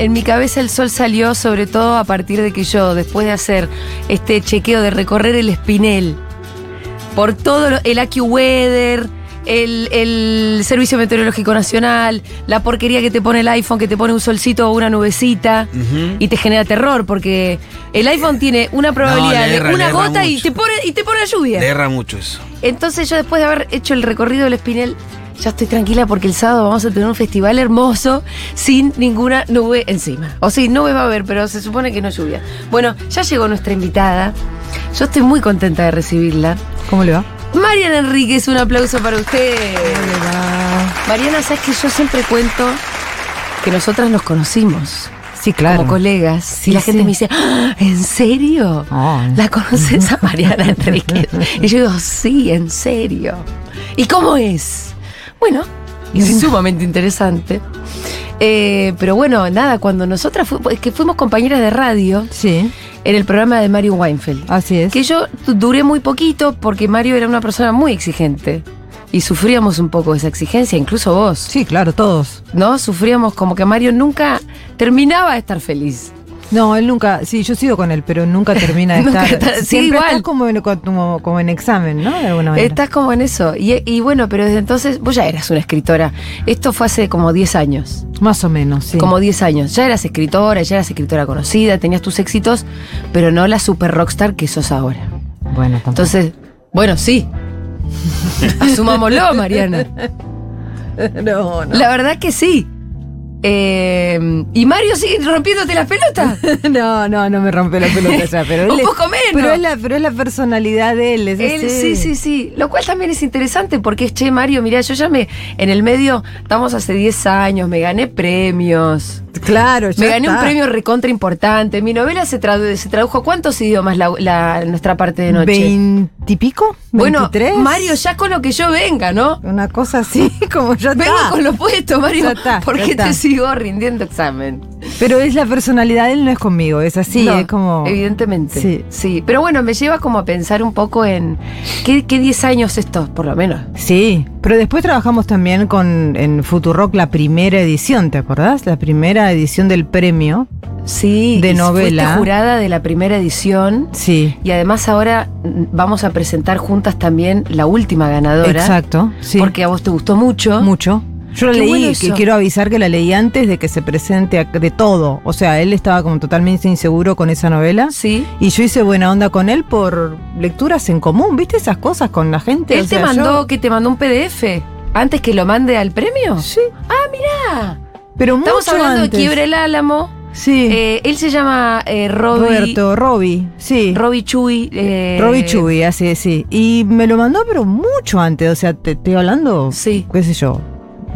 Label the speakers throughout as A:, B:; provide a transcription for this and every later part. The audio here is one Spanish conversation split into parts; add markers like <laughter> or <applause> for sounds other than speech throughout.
A: en mi cabeza el sol salió sobre todo a partir de que yo, después de hacer este chequeo de recorrer el espinel, por todo lo- el AccuWeather, el, el Servicio Meteorológico Nacional, la porquería que te pone el iPhone, que te pone un solcito o una nubecita y te genera terror, porque el iPhone tiene una probabilidad
B: erra,
A: de una gota y te pone y te pone lluvia.
B: Le erra mucho eso.
A: Entonces yo después de haber hecho el recorrido del Espinel, ya estoy tranquila porque el sábado vamos a tener un festival hermoso sin ninguna nube encima. O sí, nube va a haber, pero se supone que no lluvia. Bueno, ya llegó nuestra invitada. Yo estoy muy contenta de recibirla.
C: ¿Cómo le va?
A: Mariana Enríquez, un aplauso para usted. Mariana, sabes que yo siempre cuento que nosotras nos conocimos
C: Sí, claro.
A: como colegas.
C: Sí,
A: y la gente me dice, "Ah, ¿en serio? ¿La conoces a Mariana <laughs> Enríquez? y yo digo, sí, en serio. ¿Y cómo es? Bueno, <laughs> es <laughs> sumamente interesante. Eh, pero bueno, nada, cuando nosotras fu- es que fuimos compañeras de radio
C: Sí,
A: en el programa de Mario Weinfeld.
C: así es.
A: Que yo du- duré muy poquito porque Mario era una persona muy exigente. Y sufríamos un poco de esa exigencia, incluso vos.
C: Sí, claro, todos.
A: ¿No? Sufríamos como que Mario nunca terminaba de estar feliz.
C: No, él nunca, sí, yo sigo con él, pero nunca termina de <laughs>
A: Nunca
C: estar.
A: está- sí,
C: Siempre
A: igual.
C: estás como en, como, como en examen, ¿no? De alguna manera.
A: Estás como en eso. Y, y bueno, pero desde entonces vos ya eras una escritora. Esto fue hace como 10 años.
C: Más o menos, sí.
A: Como 10 años. Ya eras escritora, ya eras escritora conocida, tenías tus éxitos, pero no la super rockstar que sos ahora.
C: Bueno, tampoco.
A: Entonces, bueno, sí. <laughs> Asumámoslo, Mariana.
C: no, no.
A: La verdad que sí. Eh, ¿Y Mario sigue rompiéndote las pelotas? <laughs>
C: no, no, no me rompe la pelota <laughs> ya, pero él
A: Un poco menos.
C: Pero es la, pero es la personalidad de él, es
A: Él, sí, sí, sí. Lo cual también es interesante porque es, che, Mario, mirá, yo ya me, en el medio, estamos hace 10 años, me gané premios.
C: Claro, ya
A: Me gané un premio recontra importante. Mi novela se, tradu- se tradujo a cuántos idiomas la, la- nuestra parte de noche.
C: ¿Veintipico?
A: bueno,
C: ¿23?
A: Mario, ya con lo que yo venga, ¿no?
C: Una cosa así, <laughs> como ya
A: Vengo
C: está.
A: con lo puesto, Mario.
C: Ya está,
A: ¿Por
C: ya
A: qué te sigo rindiendo examen?
C: Pero es la personalidad, él no es conmigo, es así,
A: No,
C: es como...
A: Evidentemente.
C: Sí.
A: Sí. Pero bueno, me lleva como a pensar un poco en. ¿Qué, qué 10 años estos, por lo menos?
C: Sí, pero después trabajamos también con en Futurock la primera edición, ¿te acordás? La primera edición del premio.
A: Sí.
C: De novela.
A: Fuiste jurada de la primera edición.
C: Sí.
A: Y además ahora vamos a presentar juntas también la última ganadora.
C: Exacto, sí.
A: Porque a vos te gustó mucho.
C: mucho. Yo la
A: Qué
C: leí,
A: bueno
C: que quiero avisar que la leí antes de que se presente de todo. O sea, él estaba como totalmente inseguro con esa novela.
A: Sí.
C: Y yo hice buena onda con él por lecturas en común, ¿viste esas cosas con la gente?
A: Él
C: O
A: te mandó,
C: yo-
A: que te mandó un PDF antes que lo mande al premio.
C: Sí,
A: Ah,
C: pero
A: estamos
C: mucho
A: hablando
C: antes.
A: de Quiebre el Álamo.
C: Sí,
A: Eh, él se llama eh, Robbie.
C: Roberto, Robbie, sí.
A: Robbie Chuy. Eh,
C: Robbie Chuy, así, sí. Y me lo mandó, pero mucho antes. O sea, te estoy hablando,
A: Sí.
C: qué sé yo,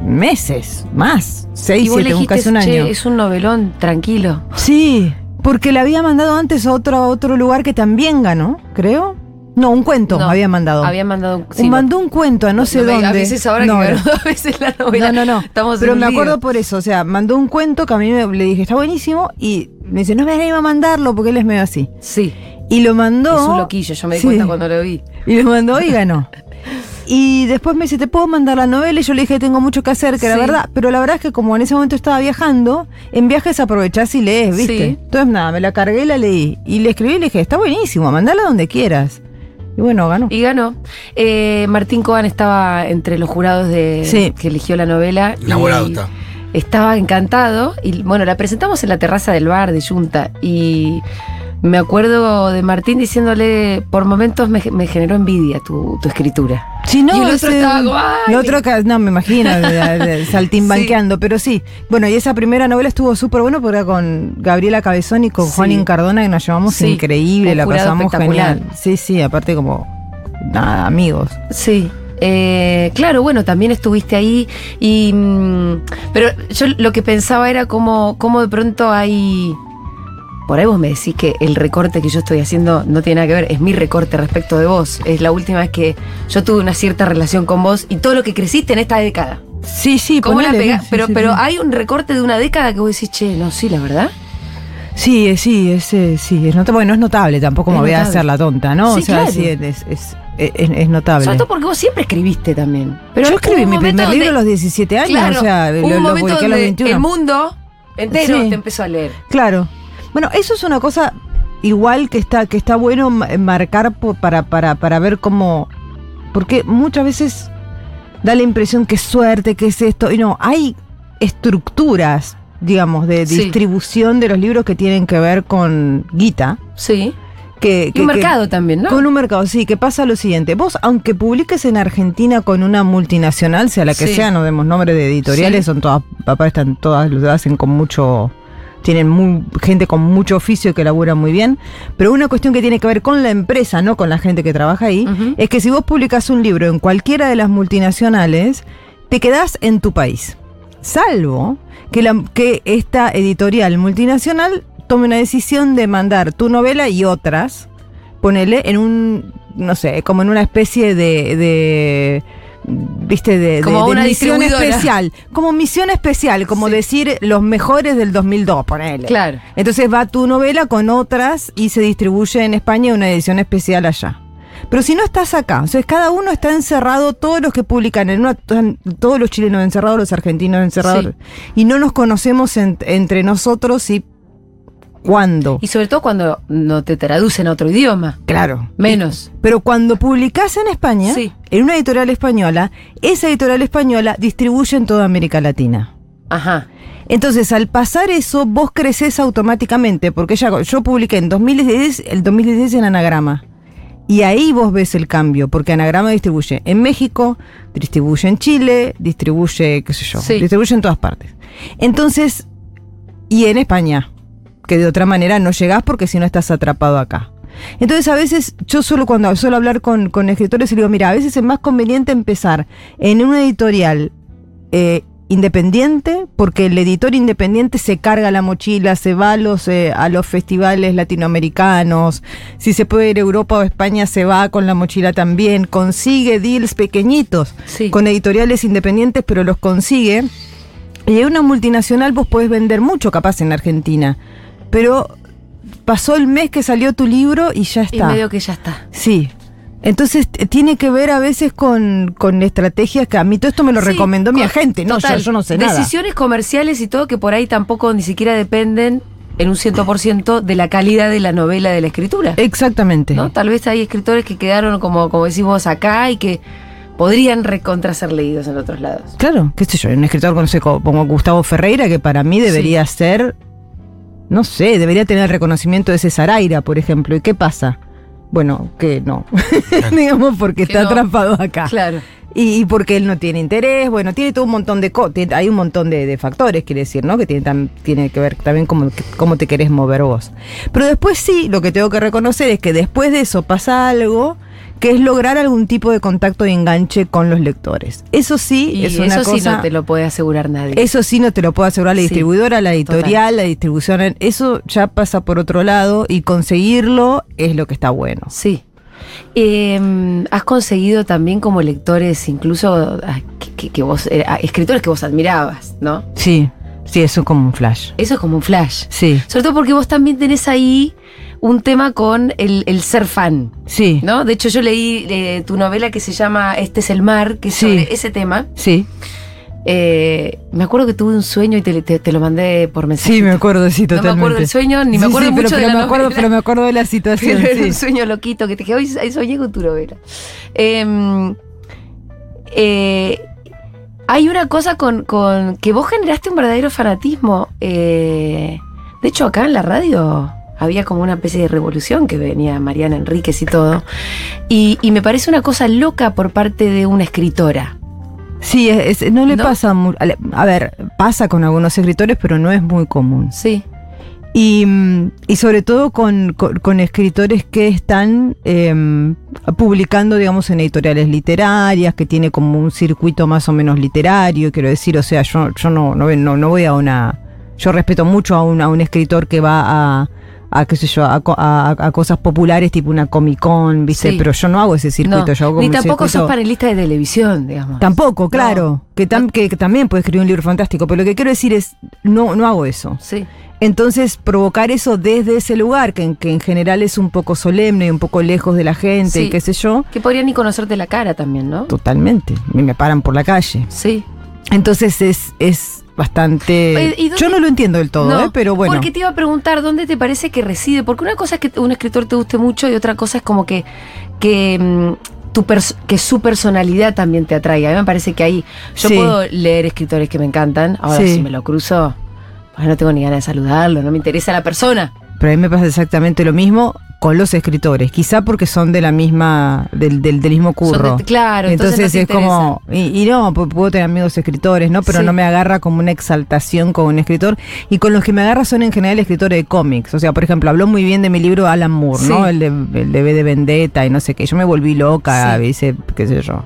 C: meses, más. Seis, siete,
A: dijiste,
C: casi un
A: "Che,
C: año.
A: es un novelón, tranquilo.
C: Sí, porque le había mandado antes a otro, a otro lugar que también ganó, creo. No, un cuento
A: No,
C: había mandado.
A: Había mandado un. Sí,
C: mandó un cuento a no, sé dónde.
A: avises ahora
C: No,
A: que dos <laughs> veces la novela.
C: No, no, no.
A: Estamos
C: Pero me
A: lío.
C: acuerdo por eso. O sea, mandó un cuento que a mí me, le dije, está buenísimo. Y me dice, no me animo a mandarlo porque él es medio así.
A: Sí,
C: Y lo mandó.
A: es un loquillo, yo me di
C: Sí.
A: cuenta cuando lo vi.
C: Y lo mandó y ganó. Y después me dice, ¿te puedo mandar la novela? Y yo le dije, tengo mucho que hacer, que la verdad. Pero la verdad es que como en ese momento estaba viajando, en viajes aprovechás y lees, ¿viste?
A: Sí.
C: Entonces nada, me la cargué y la leí. Y le escribí y le dije, está buenísimo, mandala donde quieras. Y bueno, ganó.
A: Y ganó. Eh, Martín Coban estaba entre los jurados de
C: Sí.
A: que eligió la novela.
B: Enamorado está.
A: Estaba encantado. Y bueno, la presentamos en la terraza del bar de Junta. Y me acuerdo de Martín diciéndole, por momentos me, me generó envidia tu, tu escritura.
C: Si no,
A: Y el otro estaba como,
C: el otro no me imagino, <laughs> saltimbanqueando, pero sí. Bueno, y esa primera novela estuvo súper bueno porque era con Gabriela Cabezón y con
A: Sí.
C: Juan Incardona que nos llevamos
A: Sí,
C: increíble, la pasamos genial. Sí, sí, aparte como nada, amigos.
A: Sí. Eh, claro, bueno, también estuviste ahí y mm, pero yo lo que pensaba era cómo, cómo de pronto hay por ahí vos me decís que el recorte que yo estoy haciendo no tiene nada que ver, es mi recorte respecto de vos. Es la última vez que yo tuve una cierta relación con vos y todo lo que creciste en esta década.
C: Sí, sí,
A: ¿Cómo la pegás?
C: sí,
A: pero
C: sí,
A: pero
C: sí.
A: hay un recorte de una década que vos decís, che, no, sí, la verdad.
C: Sí, eh, sí, es, eh, sí, es notable. Bueno, es notable, tampoco me voy a hacer la tonta, ¿no? O sea,
A: claro.
C: sí, es, es, es, es- es notable.
A: Sobre todo porque vos siempre escribiste también. Pero
C: Yo escribí mi primer libro a los 17 años,
A: Claro,
C: o sea, lo,
A: un
C: lo publiqué a los
A: donde
C: 21.
A: el mundo Entero
C: Sí.
A: te empezó a leer.
C: Claro. Bueno, eso es una cosa igual que está, que está bueno ma- marcar para, para, para ver cómo. Porque muchas veces da la impresión que es suerte, que es esto. Y no, hay estructuras, digamos, de
A: Sí.
C: distribución de los libros que tienen que ver con guita.
A: Sí.
C: Que,
A: Y
C: que-
A: un
C: que-
A: mercado también, ¿no?
C: Con un mercado, sí, que pasa lo siguiente. Vos, aunque publiques en Argentina con una multinacional, sea la que
A: Sí.
C: sea, no demos nombre de editoriales,
A: Sí.
C: son todas, papá, están todas, lo hacen con mucho, tienen muy- gente con mucho oficio que labura muy bien. Pero una cuestión que tiene que ver con la empresa, no con la gente que trabaja ahí, es que si vos publicas un libro en cualquiera de las multinacionales, te quedás en tu país. Salvo que, la, que esta editorial multinacional tome una decisión de mandar tu novela y otras, ponele en un, no sé, como en una especie de... de viste de, de-
A: Como
C: de
A: una
C: misión
A: distribuidora.
C: especial como misión especial como
A: Sí.
C: decir los mejores del 2002 ponele
A: Claro.
C: entonces va tu novela con otras y se distribuye en España una edición especial allá. Pero si no estás acá, o sea, cada uno está encerrado, todos los que publican en una, están todos los chilenos encerrados, los argentinos encerrados, y no nos conocemos en- entre nosotros y cuándo.
A: Y sobre todo cuando no te traducen a otro idioma.
C: claro.
A: Menos.
C: Pero cuando publicás en España,
A: Sí.
C: en una editorial española, esa editorial española distribuye en toda América Latina.
A: Ajá.
C: Entonces, al pasar eso, vos creces automáticamente, porque ya, yo publiqué en 2010, el 2010 en Anagrama. Y ahí vos ves el cambio, porque Anagrama distribuye en México, distribuye en Chile, distribuye, qué sé yo,
A: Sí.
C: distribuye en todas partes. Entonces, y en España, que de otra manera no llegás porque si no estás atrapado acá. Entonces a veces yo solo cuando suelo hablar con, con escritores y digo, mira, a veces es más conveniente empezar en una editorial eh, independiente, porque el editor independiente se carga la mochila, se va a los, eh, a los festivales latinoamericanos, si se puede ir a Europa o España se va con la mochila también, consigue deals pequeñitos
A: Sí.
C: con editoriales independientes, pero los consigue. Y en una multinacional vos podés vender mucho capaz en Argentina, pero pasó el mes que salió tu libro y ya
A: Y
C: está.
A: medio que ya está.
C: Sí. Entonces tiene que ver a veces con, con estrategias que a mí todo esto me lo
A: Sí,
C: recomendó mi agente. No, yo, no sé nada.
A: Decisiones comerciales y todo que por ahí tampoco ni siquiera dependen en un 100% de la calidad de la novela de la escritura.
C: Exactamente.
A: ¿no? Tal vez hay escritores que quedaron como, como decís vos acá y que podrían recontra ser leídos en otros lados.
C: Claro, qué sé yo, un escritor no sé, como como Gustavo Ferreira que para mí debería ser, no sé, debería tener el reconocimiento de César Aira, por ejemplo. ¿Y qué pasa? Bueno, que no. <laughs> Digamos porque
A: Que
C: está
A: no.
C: atrapado acá.
A: Claro.
C: Y, y porque él no tiene interés, bueno, tiene todo un montón de co- tiene- hay un montón de, de factores, quiere decir, ¿no? Que tiene, tam- tiene que ver también cómo, cómo te querés mover vos. Pero después sí, lo que tengo que reconocer es que después de eso pasa algo que es lograr algún tipo de contacto y enganche con los lectores. Eso sí
A: Y
C: es una
A: eso
C: cosa.
A: sí no te lo puede asegurar nadie.
C: Eso sí no te lo puede asegurar la
A: Sí,
C: distribuidora, la editorial, la distribución. Eso ya pasa por otro lado y conseguirlo es lo que está bueno.
A: Sí. Eh, has conseguido también como lectores, incluso ah, que, que- que vos, eh, ah, escritores que vos admirabas, ¿no?
C: Sí, sí, eso es como un flash.
A: Eso es como un flash.
C: Sí,
A: Sobre todo porque vos también tenés ahí un tema con el, el ser fan,
C: sí,
A: ¿no? De hecho, yo leí eh, tu novela que se llama Este es el mar, que es
C: Sí.
A: sobre ese tema.
C: sí.
A: Eh, me acuerdo que tuve un sueño y te, te- te lo mandé por mensaje.
C: Sí, me acuerdo, sí,
A: No me
C: totalmente.
A: acuerdo del sueño, ni me acuerdo
C: sí, pero,
A: mucho
C: pero
A: de la
C: me acuerdo,
A: novela.
C: Pero me acuerdo de la <laughs> situación,
A: Pero era un sueño loquito que te dije, hoy soñé con tu novela. Eh, eh, hay una cosa con, con que vos generaste un verdadero fanatismo. de hecho, acá en la radio había como una especie de revolución que venía Mariana Enríquez y todo. Y, y me parece una cosa loca por parte de una escritora.
C: Sí, es- es- no le
A: ¿No?
C: pasa a ver, pasa con algunos escritores, pero no es muy común.
A: Sí,
C: Y, mm, y sobre todo con, con- con escritores que están em, publicando, digamos, en editoriales literarias, que tiene como un circuito más o menos literario, quiero decir, o sea, yo, yo no, no, no, no voy a una... Yo respeto mucho a un, a un escritor que va a, a qué sé yo, a, a- a cosas populares tipo una Comic Con, ¿viste?
A: Sí.
C: Pero yo no hago ese circuito,
A: no.
C: yo hago
A: Ni tampoco sos panelista de televisión, digamos.
C: Tampoco, claro. Que, tam- que, que también puede escribir un libro fantástico, pero lo que quiero decir es, no, no hago eso.
A: Sí,
C: Entonces, provocar eso desde ese lugar, que, en- que en general es un poco solemne y un poco lejos de la gente,
A: Sí.
C: y qué sé yo,
A: que podrían ni conocerte la cara también, ¿no?
C: totalmente. Me, me paran por la calle.
A: Sí,
C: Entonces es, es, bastante...
A: Eh, ¿y dónde-
C: Yo no lo entiendo del todo,
A: No,
C: ¿eh? pero bueno.
A: Porque te iba a preguntar dónde te parece que reside. Porque una cosa es que un escritor te guste mucho y otra cosa es como que, que, mm, tu que su personalidad también te atraiga. A mí me parece que ahí yo
C: Sí.
A: puedo leer escritores que me encantan. Ahora,
C: Sí.
A: si me lo cruzo, pues no tengo ni ganas de saludarlo, no me interesa la persona.
C: Pero a mí me pasa exactamente lo mismo con los escritores, quizá porque son de la misma, del, del, del mismo
A: Son de-
C: curro.
A: claro, entonces, te
C: es como, y, y no, pu- puedo tener amigos escritores, ¿no? Pero
A: Sí.
C: no me agarra como una exaltación con un escritor. Y con los que me agarra son en general escritores de cómics. O sea, por ejemplo, habló muy bien de mi libro Alan Moore, ¿no? El de, el de V de Vendetta y no sé qué. Yo me volví loca,
A: Sí.
C: hice, qué sé yo.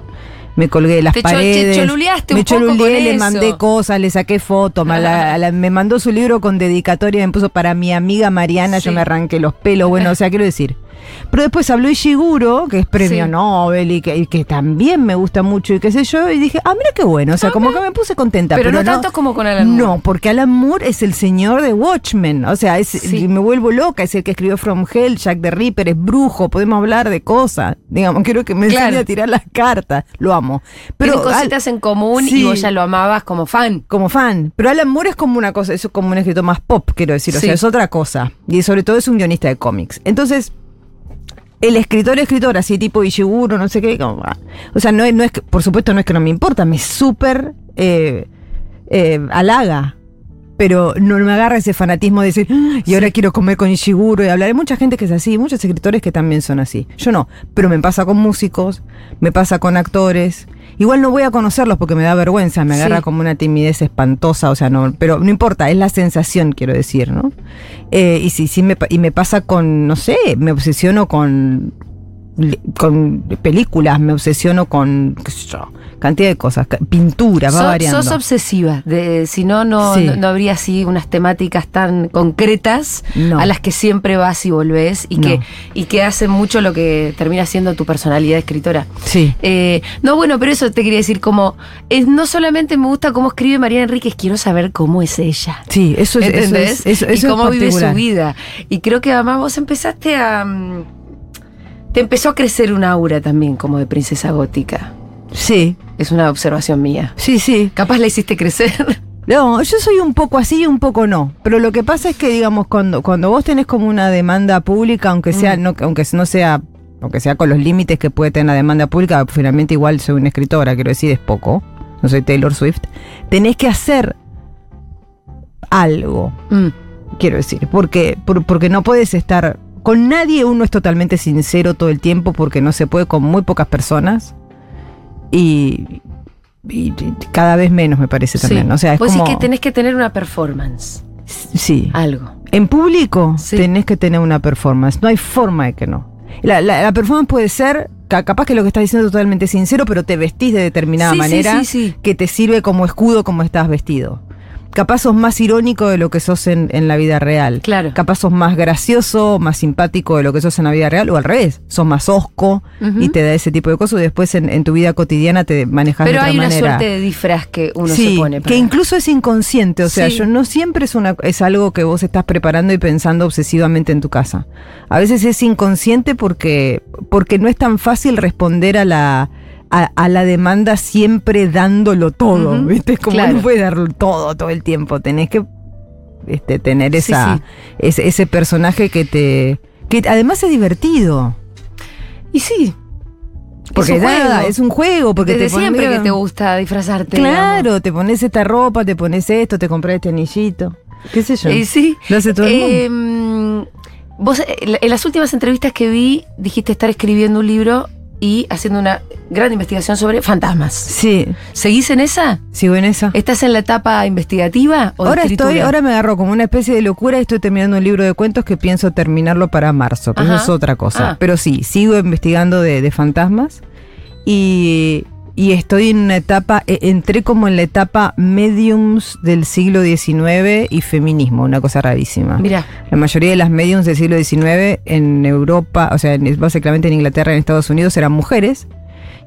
C: Me colgué de las
A: Te cho-
C: paredes.
A: choluleaste
C: me
A: un poco
C: choluleé,
A: con
C: le
A: eso.
C: mandé cosas, le saqué fotos, me, la- <laughs> la- me mandó su libro con dedicatoria, me puso para mi amiga Mariana,
A: Sí.
C: yo me arranqué los pelos, bueno, <laughs> o sea, quiero decir. Pero después habló Ishiguro, que es premio
A: Sí.
C: Nobel y que, y que también me gusta mucho y qué sé yo, y dije, ah, mira qué bueno, o sea, como que me puse contenta.
A: Pero, no, tanto como con Alan Moore.
C: No, porque Alan Moore es el señor de Watchmen, o sea, es,
A: Sí.
C: me vuelvo loca, es el que escribió From Hell, Jack the Ripper, es brujo, podemos hablar de cosas, digamos, quiero que me
A: Claro.
C: enseñe a tirar las cartas, lo amo.
A: Pero
C: Pero
A: cositas
C: Al-
A: en común y vos ya lo amabas como fan.
C: como fan. Pero Alan Moore es como una cosa, es como un escritor más pop, quiero decir. O sea, es otra cosa. Y sobre todo es un guionista de cómics. Entonces, el escritor, escritor, así tipo Ishiguro, no sé qué. como, ah. o sea, no es, no es que, por supuesto, no es que no me importa, me súper eh, eh, halaga. Pero no me agarra ese fanatismo de decir, "Ah, y ahora quiero comer con Ishiguro y hablar. Hay mucha gente que es así, muchos escritores que también son así. Yo no, pero me pasa con músicos, me pasa con actores. Igual no voy a conocerlos porque me da vergüenza, me
A: Sí.
C: agarra como una timidez espantosa, o sea, no, pero no importa, es la sensación, quiero decir, ¿no? Eh, y sí, sí me, y me pasa con, no sé, me obsesiono con, con películas, me obsesiono con, qué sé yo, cantidad de cosas, pintura, va
A: So-
C: variando.
A: sos obsesiva, de, si no, no,
C: Sí.
A: no, no habría así unas temáticas tan concretas
C: No.
A: a las que siempre vas y volvés y,
C: No.
A: que, y que hacen mucho lo que termina siendo tu personalidad escritora.
C: Sí.
A: Eh, no, bueno, pero eso te quería decir, como es, no solamente me gusta cómo escribe Mariana Enríquez, quiero saber cómo es ella.
C: Sí, eso es, eso
A: ¿Entendés?
C: es, eso-
A: y
C: eso es
A: cómo vive su vida. Y creo que además vos empezaste a. mm, Te empezó a crecer un aura también como de princesa gótica.
C: Sí,
A: Es una observación mía.
C: sí, sí.
A: Capaz la hiciste crecer. <laughs>
C: No, yo soy un poco así y un poco no. Pero lo que pasa es que, digamos, cuando, cuando vos tenés como una demanda pública, aunque sea,
A: Mm.
C: no, aunque no sea, aunque sea con los límites que puede tener la demanda pública, finalmente igual soy una escritora, quiero decir, es poco. No soy Taylor Swift. Tenés que hacer algo,
A: Mm,
C: quiero decir, porque, por- porque no puedes estar. Con nadie uno es totalmente sincero todo el tiempo porque no se puede con muy pocas personas. Y, cada vez menos me parece también.
A: sí.
C: O sea, es
A: Vos
C: como,
A: que tenés que tener una performance.
C: Sí.
A: Algo.
C: En público
A: Sí.
C: tenés que tener una performance. No hay forma de que no. La, la- la performance puede ser, ca- capaz que lo que estás diciendo es totalmente sincero, pero te vestís de determinada
A: sí,
C: manera
A: sí, sí.
C: que te sirve como escudo como estás vestido. Capaz sos más irónico de lo que sos en, en la vida real.
A: Claro.
C: Capaz sos más gracioso, más simpático de lo que sos en la vida real, o al revés, sos más osco y te da ese tipo de cosas, y después en, en tu vida cotidiana te manejas de
A: Pero
C: otra
A: hay una
C: manera.
A: suerte de disfraz que uno
C: sí,
A: se pone. para-
C: que incluso es inconsciente, o sea,
A: Sí.
C: yo no siempre es una es algo que vos estás preparando y pensando obsesivamente en tu casa. A veces es inconsciente porque porque no es tan fácil responder a la a, a la demanda siempre dándolo todo,
A: Ujú,
C: ¿viste? Es como
A: claro.
C: no puedes darlo todo todo el tiempo, tenés que este, tener esa
A: sí.
C: Ese, ese personaje que te que además es divertido.
A: Y sí.
C: Porque
A: es un
C: nada,
A: juego.
C: es un juego, porque
A: Desde
C: te pones-
A: siempre que te gusta disfrazarte.
C: Claro, te pones esta ropa, te pones esto, te compras este anillito. ¿Qué sé yo?
A: Y sí.
C: Lo hace todo el mundo.
A: Eh, mm, vos, eh, en las últimas entrevistas que vi, dijiste estar escribiendo un libro y haciendo una gran investigación sobre fantasmas.
C: Sí,
A: ¿Seguís en esa?
C: sigo en esa.
A: ¿Estás en la etapa investigativa o
C: Ahora estoy, ahora me agarro como una especie de locura y estoy terminando un libro de cuentos que pienso terminarlo para marzo, pero
A: Ajá.
C: eso es otra cosa.
A: Ah.
C: Pero sí, sigo investigando de, de fantasmas y, y estoy en una etapa, eh, entré como en la etapa mediums del siglo XIX y feminismo, una cosa rarísima.
A: Mira,
C: La mayoría de las mediums del siglo XIX en Europa, o sea, en- básicamente en Inglaterra y en Estados Unidos eran mujeres.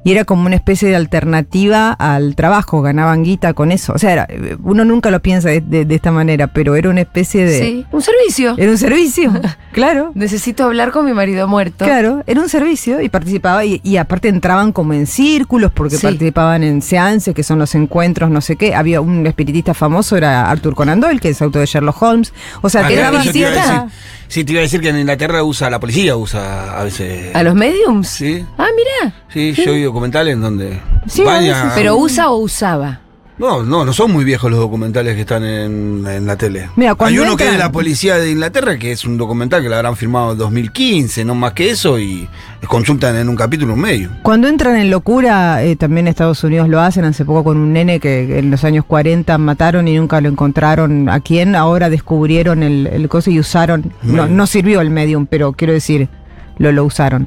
C: Y era como una especie de alternativa al trabajo, ganaban guita con eso. O sea, era- uno nunca lo piensa de, de- de esta manera, pero era una especie de...
A: Sí, un servicio.
C: Era un servicio, <laughs> claro.
A: Necesito hablar con mi marido muerto.
C: Claro, era un servicio y participaba y, y aparte entraban como en círculos porque
A: Sí.
C: participaban en seances, que son los encuentros, no sé qué. Había un espiritista famoso, era Arthur Conan Doyle, que es autor de Sherlock Holmes. O sea,
B: Ah,
C: te
B: claro,
C: daba
B: Sí, te iba a decir que en Inglaterra usa, la policía usa a veces.
A: ¿A los mediums?
B: Sí.
A: Ah, mira.
B: Sí, yo vi documentales en donde.
C: Sí, a veces.
A: ¿Pero usa o usaba?
B: No, no, no son muy viejos los documentales que están en, en la tele.
C: Mira,
B: Hay uno que es de la policía de Inglaterra, que es un documental que lo habrán filmado en 2015, no más que eso, y consultan en un capítulo un medio.
C: Cuando entran en locura, eh, también Estados Unidos lo hacen, hace poco con un nene que en los años 40 mataron y nunca lo encontraron a quién, ahora descubrieron el, el coso y usaron, no, no sirvió el medium, pero quiero decir, lo, lo usaron.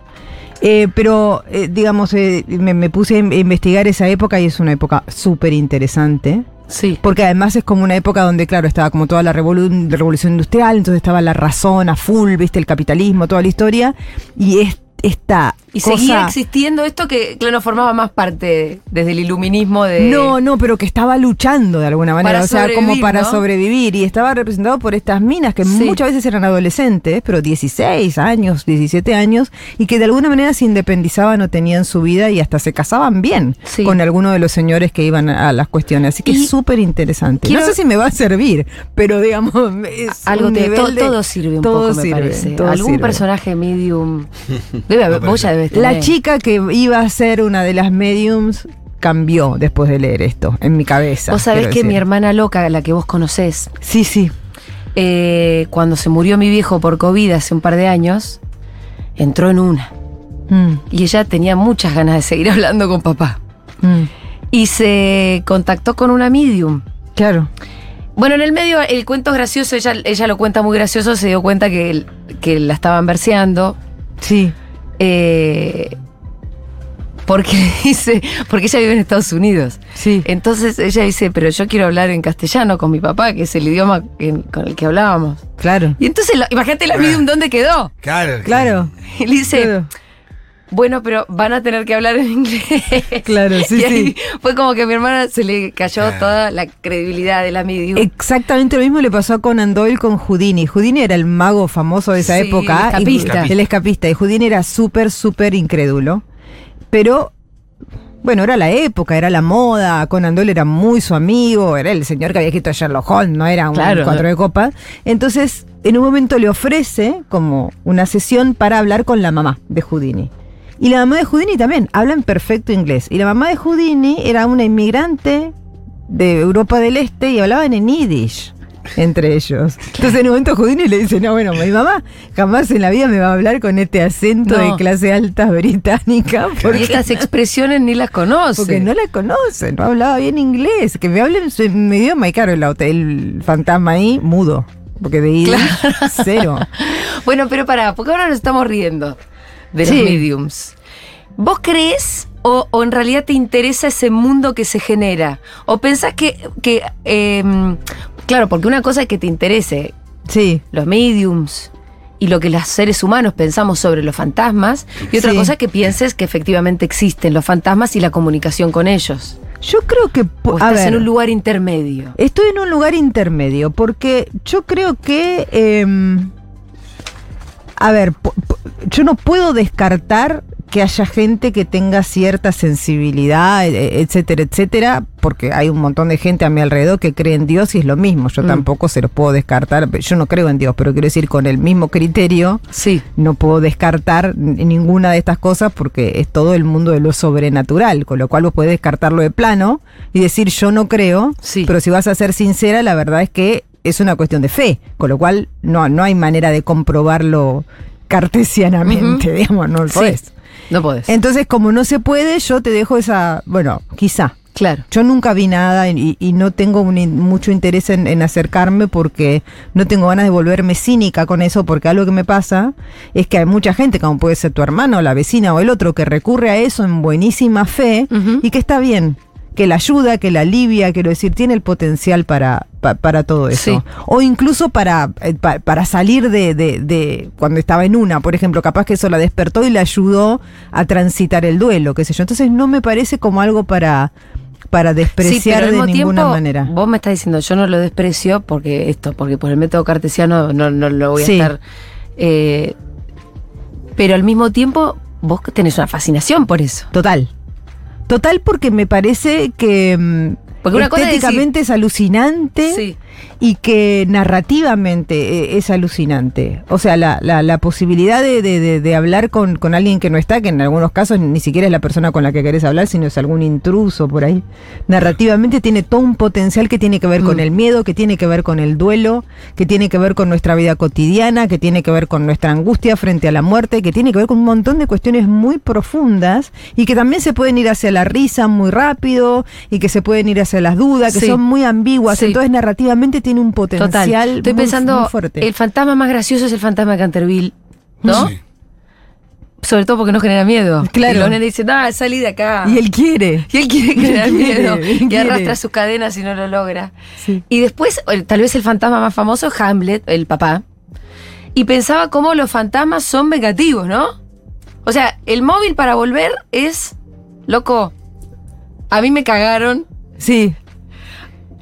C: Eh, pero, eh, digamos, eh, me, me puse a in- investigar esa época y es una época súper interesante.
A: Sí.
C: Porque además es como una época donde, claro, estaba como toda la revolu- revolución industrial, entonces estaba la razón a full, viste, el capitalismo, toda la historia. Y es, esta
A: Y
C: cosa-
A: seguía existiendo esto que, claro, formaba más parte desde el iluminismo de...
C: No, no, pero que estaba luchando de alguna manera, o sea, como para
A: ¿no?
C: sobrevivir. Y estaba representado por estas minas que
A: Sí.
C: muchas veces eran adolescentes, pero 16 años, 17 años, y que de alguna manera se independizaban o tenían su vida y hasta se casaban bien
A: Sí.
C: con alguno de los señores que iban a las cuestiones. Así que
A: Y
C: es súper interesante.
A: quiero-
C: No sé si me va a servir, pero digamos, es
A: Algo
C: un
A: te,
C: nivel
A: to-
C: de-
A: todo sirve un
C: todo
A: poco, me parece.
C: todo
A: Algún
C: sirve.
A: personaje medium. <laughs> Debe haber, vos ya debes tener.
C: La chica que iba a ser una de las mediums cambió después de leer esto, en mi cabeza.
A: Vos sabés que mi hermana loca, la que vos conocés,
C: Sí, sí.
A: eh, cuando se murió mi viejo por COVID hace un par de años, entró en una.
C: Mm,
A: Y ella tenía muchas ganas de seguir <laughs> hablando con papá.
C: mm,
A: Y se contactó con una medium.
C: Claro.
A: Bueno, en el medio el cuento es gracioso, ella, ella lo cuenta muy gracioso, se dio cuenta que, que la estaban verseando.
C: Sí.
A: Eh, porque <laughs> dice, porque ella vive en Estados Unidos.
C: Sí.
A: Entonces ella dice, pero yo quiero hablar en castellano con mi papá, que es el idioma en- con el que hablábamos.
C: Claro.
A: Y entonces, la- imagínate la medium dónde quedó.
B: Claro.
C: Claro.
A: Y le dice,
C: Claro.
A: Bueno, pero van a tener que hablar en inglés. <laughs>
C: Claro, sí, <laughs>
A: y ahí
C: sí.
A: Fue como que a mi hermana se le cayó
B: Claro.
A: toda la credibilidad de la medium.
C: Exactamente lo mismo le pasó a Conan Doyle con Houdini. Houdini era el mago famoso de esa
A: Sí,
C: época.
A: el
C: y-
A: escapista.
C: el escapista. Y Houdini era súper, súper incrédulo. Pero, bueno, era la época, era la moda. Conan Doyle era muy su amigo. Era el señor que había escrito a Sherlock Holmes, no era un
A: Claro.
C: cuatro de copas. Entonces, en un momento le ofrece como una sesión para hablar con la mamá de Houdini. Y la mamá de Houdini también habla en perfecto inglés. Y la mamá de Houdini era una inmigrante de Europa del Este y hablaban en Yiddish entre ellos. <laughs> Entonces en un momento Houdini le dice, no, bueno, mi mamá jamás en la vida me va a hablar con este acento
A: No.
C: de clase alta británica <laughs>
A: y
C: porque,
A: estas expresiones ni las conoce.
C: porque no la conocen, no hablaba bien inglés, que me hablen en mi idioma y claro, el, hotel- el fantasma ahí mudo, porque de Yiddish cero. <laughs>
A: Bueno, pero pará, porque ahora nos estamos riendo de
C: Sí.
A: los mediums. ¿Vos crees o, o en realidad te interesa ese mundo que se genera? ¿O pensás que, que em, claro, porque una cosa es que te interese
C: Sí.
A: los mediums y lo que los seres humanos pensamos sobre los fantasmas, y otra
C: Sí.
A: cosa es que pienses que efectivamente existen los fantasmas y la comunicación con ellos.
C: Yo creo que...
A: O estás en un lugar intermedio.
C: Estoy en un lugar intermedio, porque yo creo que. em, a ver, yo no puedo descartar que haya gente que tenga cierta sensibilidad, e- etcétera, etcétera, porque hay un montón de gente a mi alrededor que cree en Dios y es lo mismo. Yo
A: Mm.
C: tampoco se los puedo descartar. Yo no creo en Dios, pero quiero decir, con el mismo criterio,
A: Sí.
C: no puedo descartar ninguna de estas cosas porque es todo el mundo de lo sobrenatural, con lo cual vos podés descartarlo de plano y decir yo no creo,
A: Sí.
C: pero si vas a ser sincera, la verdad es que es una cuestión de fe, con lo cual no, no hay manera de comprobarlo cartesianamente, <laughs> digamos, no lo
A: Sí.
C: podés.
A: No podés.
C: Entonces, como no se puede, yo te dejo esa, bueno, quizá.
A: claro.
C: Yo nunca vi nada y, y no tengo un mucho interés en, en acercarme porque no tengo ganas de volverme cínica con eso porque algo que me pasa es que hay mucha gente, como puede ser tu hermano, la vecina o el otro, que recurre a eso en buenísima fe y que está bien. Que la ayuda, que la alivia, quiero decir, tiene el potencial para, pa- para todo eso.
A: Sí.
C: O incluso para, eh, pa- para salir de, de- de cuando estaba en una, por ejemplo, capaz que eso la despertó y le ayudó a transitar el duelo, qué sé yo. Entonces no me parece como algo para, para despreciar de ninguna
A: tiempo,
C: manera.
A: Vos me estás diciendo, yo no lo desprecio porque esto, porque por el método cartesiano no, no lo voy a
C: Sí.
A: estar. eh, pero al mismo tiempo, vos tenés una fascinación por eso.
C: Total. Total porque me parece que mm,
A: Porque una cosa es decir-
C: estéticamente es alucinante
A: Sí.
C: Y que narrativamente eh, es alucinante. O sea, la, la- la posibilidad de, de- hablar con, con alguien que no está, que en algunos casos ni siquiera es la persona con la que querés hablar, sino es algún intruso por ahí. Narrativamente tiene todo un potencial que tiene que ver con
A: Mm.
C: el miedo, que tiene que ver con el duelo, que tiene que ver con nuestra vida cotidiana, que tiene que ver con nuestra angustia frente a la muerte, que tiene que ver con un montón de cuestiones muy profundas y que también se pueden ir hacia la risa muy rápido y que se pueden ir hacia las dudas, que
A: Sí.
C: son muy ambiguas.
A: Sí.
C: Entonces narrativamente tiene un potencial
A: Total. Estoy
C: muy-
A: pensando,
C: muy fuerte.
A: el fantasma más gracioso es el fantasma de Canterville, ¿no?
B: Sí.
A: Sobre todo porque no genera miedo.
C: Claro.
A: Y los nenes dicen, ah, salí de acá.
C: Y él quiere. <laughs>
A: Y él quiere generar
C: Él quiere,
A: miedo.
C: él
A: Y
C: quiere.
A: arrastra sus cadenas y no lo logra.
C: Sí.
A: Y después, tal vez el fantasma más famoso es Hamlet, el papá. Y pensaba cómo los fantasmas son vengativos, ¿no? O sea, el móvil para volver es, loco, a mí me cagaron.
C: Sí.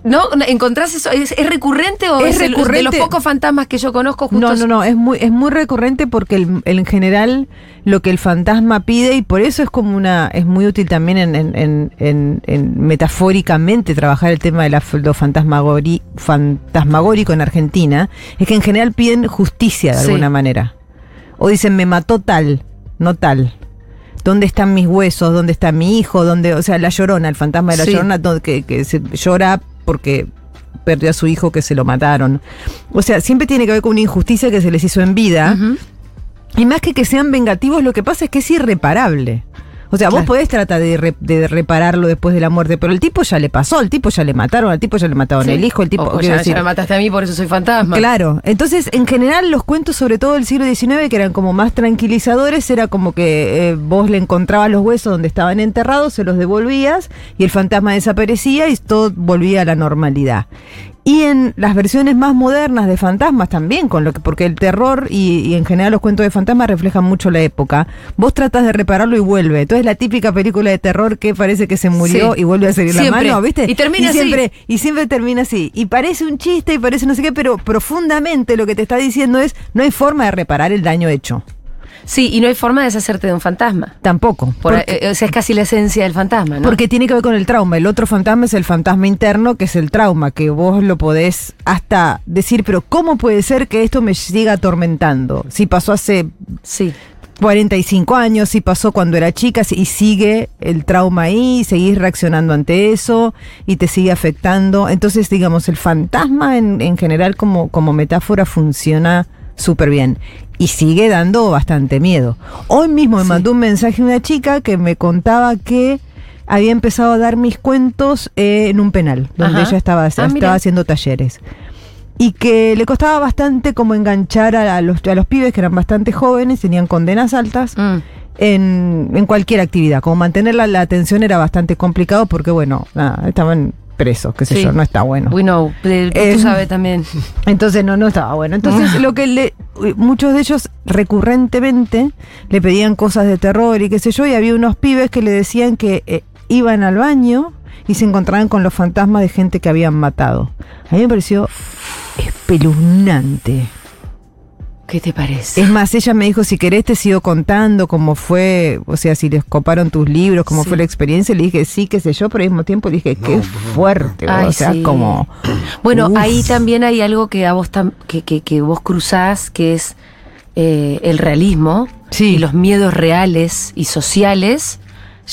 A: ¿No? ¿Encontrás eso? ¿Es, es recurrente o
C: Es
A: es, el- de
C: recurrente.
A: los pocos fantasmas que yo conozco justo?
C: No, no, no, es muy, es muy recurrente porque el- en general lo que el fantasma pide, y por eso es como una, es muy útil también en, en- en- en- en metafóricamente trabajar el tema de la, lo fantasmagori- fantasmagórico en Argentina, es que en general piden justicia de
A: Sí.
C: alguna manera. O dicen, me mató tal, no tal. ¿Dónde están mis huesos? ¿Dónde está mi hijo? ¿Dónde, o sea, la llorona, el fantasma de la
A: Sí.
C: llorona, que se llora porque perdió a su hijo que se lo mataron. O sea, siempre tiene que ver con una injusticia que se les hizo en vida. Y más que que sean vengativos, lo que pasa es que es irreparable. O sea, vos podés tratar de, re- de repararlo después de la muerte, pero el tipo ya le pasó, el tipo ya le mataron, al tipo ya le mataron
A: Sí.
C: el hijo, el tipo...
A: O- o ya,
C: decir,
A: ya me mataste a mí, por eso soy fantasma.
C: Claro, entonces en general los cuentos, sobre todo del siglo XIX, que eran como más tranquilizadores, era como que eh, vos le encontrabas los huesos donde estaban enterrados, se los devolvías y el fantasma desaparecía y todo volvía a la normalidad. Y en las versiones más modernas de fantasmas también, con lo que, porque el terror y, y en general los cuentos de fantasmas reflejan mucho la época. Vos tratas de repararlo y vuelve. Entonces la típica película de terror que parece que se murió
A: Sí.
C: y vuelve a seguir
A: Siempre.
C: la mano, ¿viste?
A: Y termina así.
C: siempre, y siempre termina así. Y parece un chiste y parece no sé qué, pero profundamente lo que te está diciendo es, no hay forma de reparar el daño hecho.
A: Sí, y no hay forma de deshacerte de un fantasma.
C: Tampoco.
A: Por-
C: porque,
A: eh, o sea, es casi la esencia del fantasma, ¿no?
C: porque tiene que ver con el trauma. El otro fantasma es el fantasma interno, que es el trauma, que vos lo podés hasta decir, pero ¿cómo puede ser que esto me siga atormentando? Si pasó hace
A: Sí.
C: 45 años, si pasó cuando era chica, y sigue el trauma ahí, y seguís reaccionando ante eso y te sigue afectando. Entonces, digamos, el fantasma en, en general como, como metáfora funciona súper bien y sigue dando bastante miedo. Hoy mismo me
A: Sí.
C: mandó un mensaje una chica que me contaba que había empezado a dar mis cuentos eh, en un penal, donde
A: Ajá.
C: ella estaba,
A: Ah,
C: estaba haciendo talleres y que le costaba bastante como enganchar a, a los, a los pibes que eran bastante jóvenes, tenían condenas altas,
A: Mm.
C: en, en cualquier actividad. Como mantener la, la atención era bastante complicado porque, bueno, nada, estaban presos, qué sé
A: Sí.
C: yo, no está bueno.
A: We know. Eh,
C: Eh,
A: Tú sabes también. <laughs>
C: Entonces no, no estaba bueno. Entonces <laughs> lo que le, muchos de ellos recurrentemente le pedían cosas de terror y qué sé yo, y había unos pibes que le decían que eh, iban al baño y se encontraban con los fantasmas de gente que habían matado. A mí me pareció espeluznante.
A: ¿Qué te parece?
C: Es más, ella me dijo, si querés te sigo contando cómo fue, o sea, si les coparon tus libros, cómo
A: Sí.
C: fue la experiencia. Le dije, sí, qué sé yo, pero al mismo tiempo le dije, qué fuerte.
A: Ay,
C: o sea,
A: sí.
C: como...
A: Bueno,
C: Uf.
A: ahí también hay algo que a vos tam- que, que, que vos cruzás, que es eh, el realismo
C: Sí.
A: y los miedos reales y sociales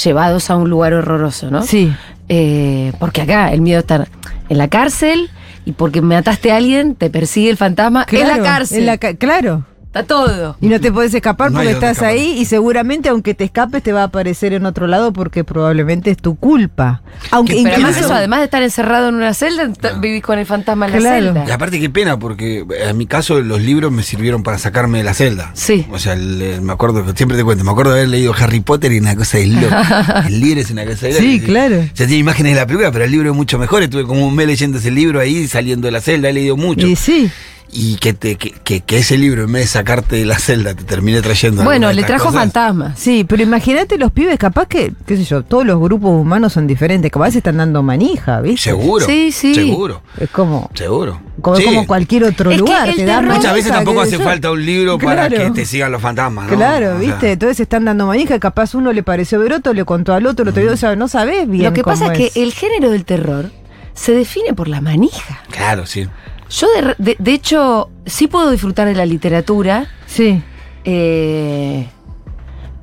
A: llevados a un lugar horroroso, ¿no?
C: Sí.
A: Eh, porque acá el miedo está en la cárcel y porque mataste a alguien, te persigue el fantasma en la cárcel.
C: en la ca- claro.
A: Está todo.
C: Y no te puedes escapar
B: No
C: porque estás
B: escapar.
C: ahí y seguramente aunque te escapes te va a aparecer en otro lado porque probablemente es tu culpa. Aunque
B: Que-
A: Pero además
C: incluso-
A: eso, además de estar encerrado en una celda,
B: No.
A: vivís con el fantasma en la celda.
B: Y aparte qué pena, porque eh, en mi caso los libros me sirvieron para sacarme de la celda.
A: Sí.
B: O sea, el- el- me acuerdo, siempre te cuento, me acuerdo de haber leído Harry Potter y una cosa de loco. <laughs> el libro es una cosa de loco.
C: Sí, claro.
B: Ya tiene imágenes de la película, pero el libro es mucho mejor. Estuve como un mes leyendo ese libro ahí, saliendo de la celda, he leído mucho.
C: Y sí.
B: Y que, te, que, que- que ese libro, en vez de sacarte de la celda, te termine trayendo.
A: Bueno, le trajo fantasmas.
C: Sí, pero imagínate los pibes, capaz que, qué sé yo, todos los grupos humanos son diferentes, capaz se están dando manija, ¿viste?
B: Seguro.
A: Sí, sí.
B: Seguro.
C: Es como,
B: Seguro.
C: como,
B: Sí.
C: como cualquier otro
A: Es
C: lugar. te da
B: Muchas veces tampoco hace
C: yo.
B: falta un libro para que te sigan los fantasmas, ¿no?
C: Claro,
B: O sea,
C: ¿viste? Entonces se están dando manija, y capaz uno le pareció ver otro, le contó al otro, el otro, o sea, no sabes bien
A: Lo que pasa es que el género del terror se define por la manija.
B: Claro, sí.
A: Yo, de, de- de hecho, sí puedo disfrutar de la literatura,
C: Sí.
A: eh,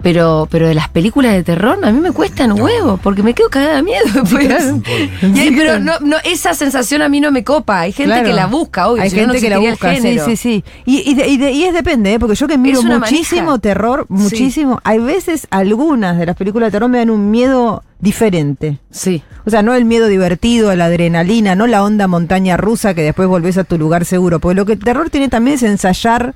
A: pero, pero de las películas de terror a mí me cuestan un huevo, porque me quedo cagada de miedo
C: claro.
A: Y ahí,
C: Sí,
A: pero no, no, esa sensación a mí no me copa. Hay gente
C: Claro.
A: que la busca, obvio.
C: Hay
A: no, no
C: gente que la busca, sí, sí, sí. Y, y, de- y de- y es depende, ¿eh? porque yo que miro muchísimo
A: manija.
C: terror, muchísimo, hay veces algunas de las películas de terror me dan un miedo diferente.
A: Sí.
C: O sea, no el miedo divertido, la adrenalina, no la onda montaña rusa que después volvés a tu lugar seguro. Porque lo que el terror tiene también es ensayar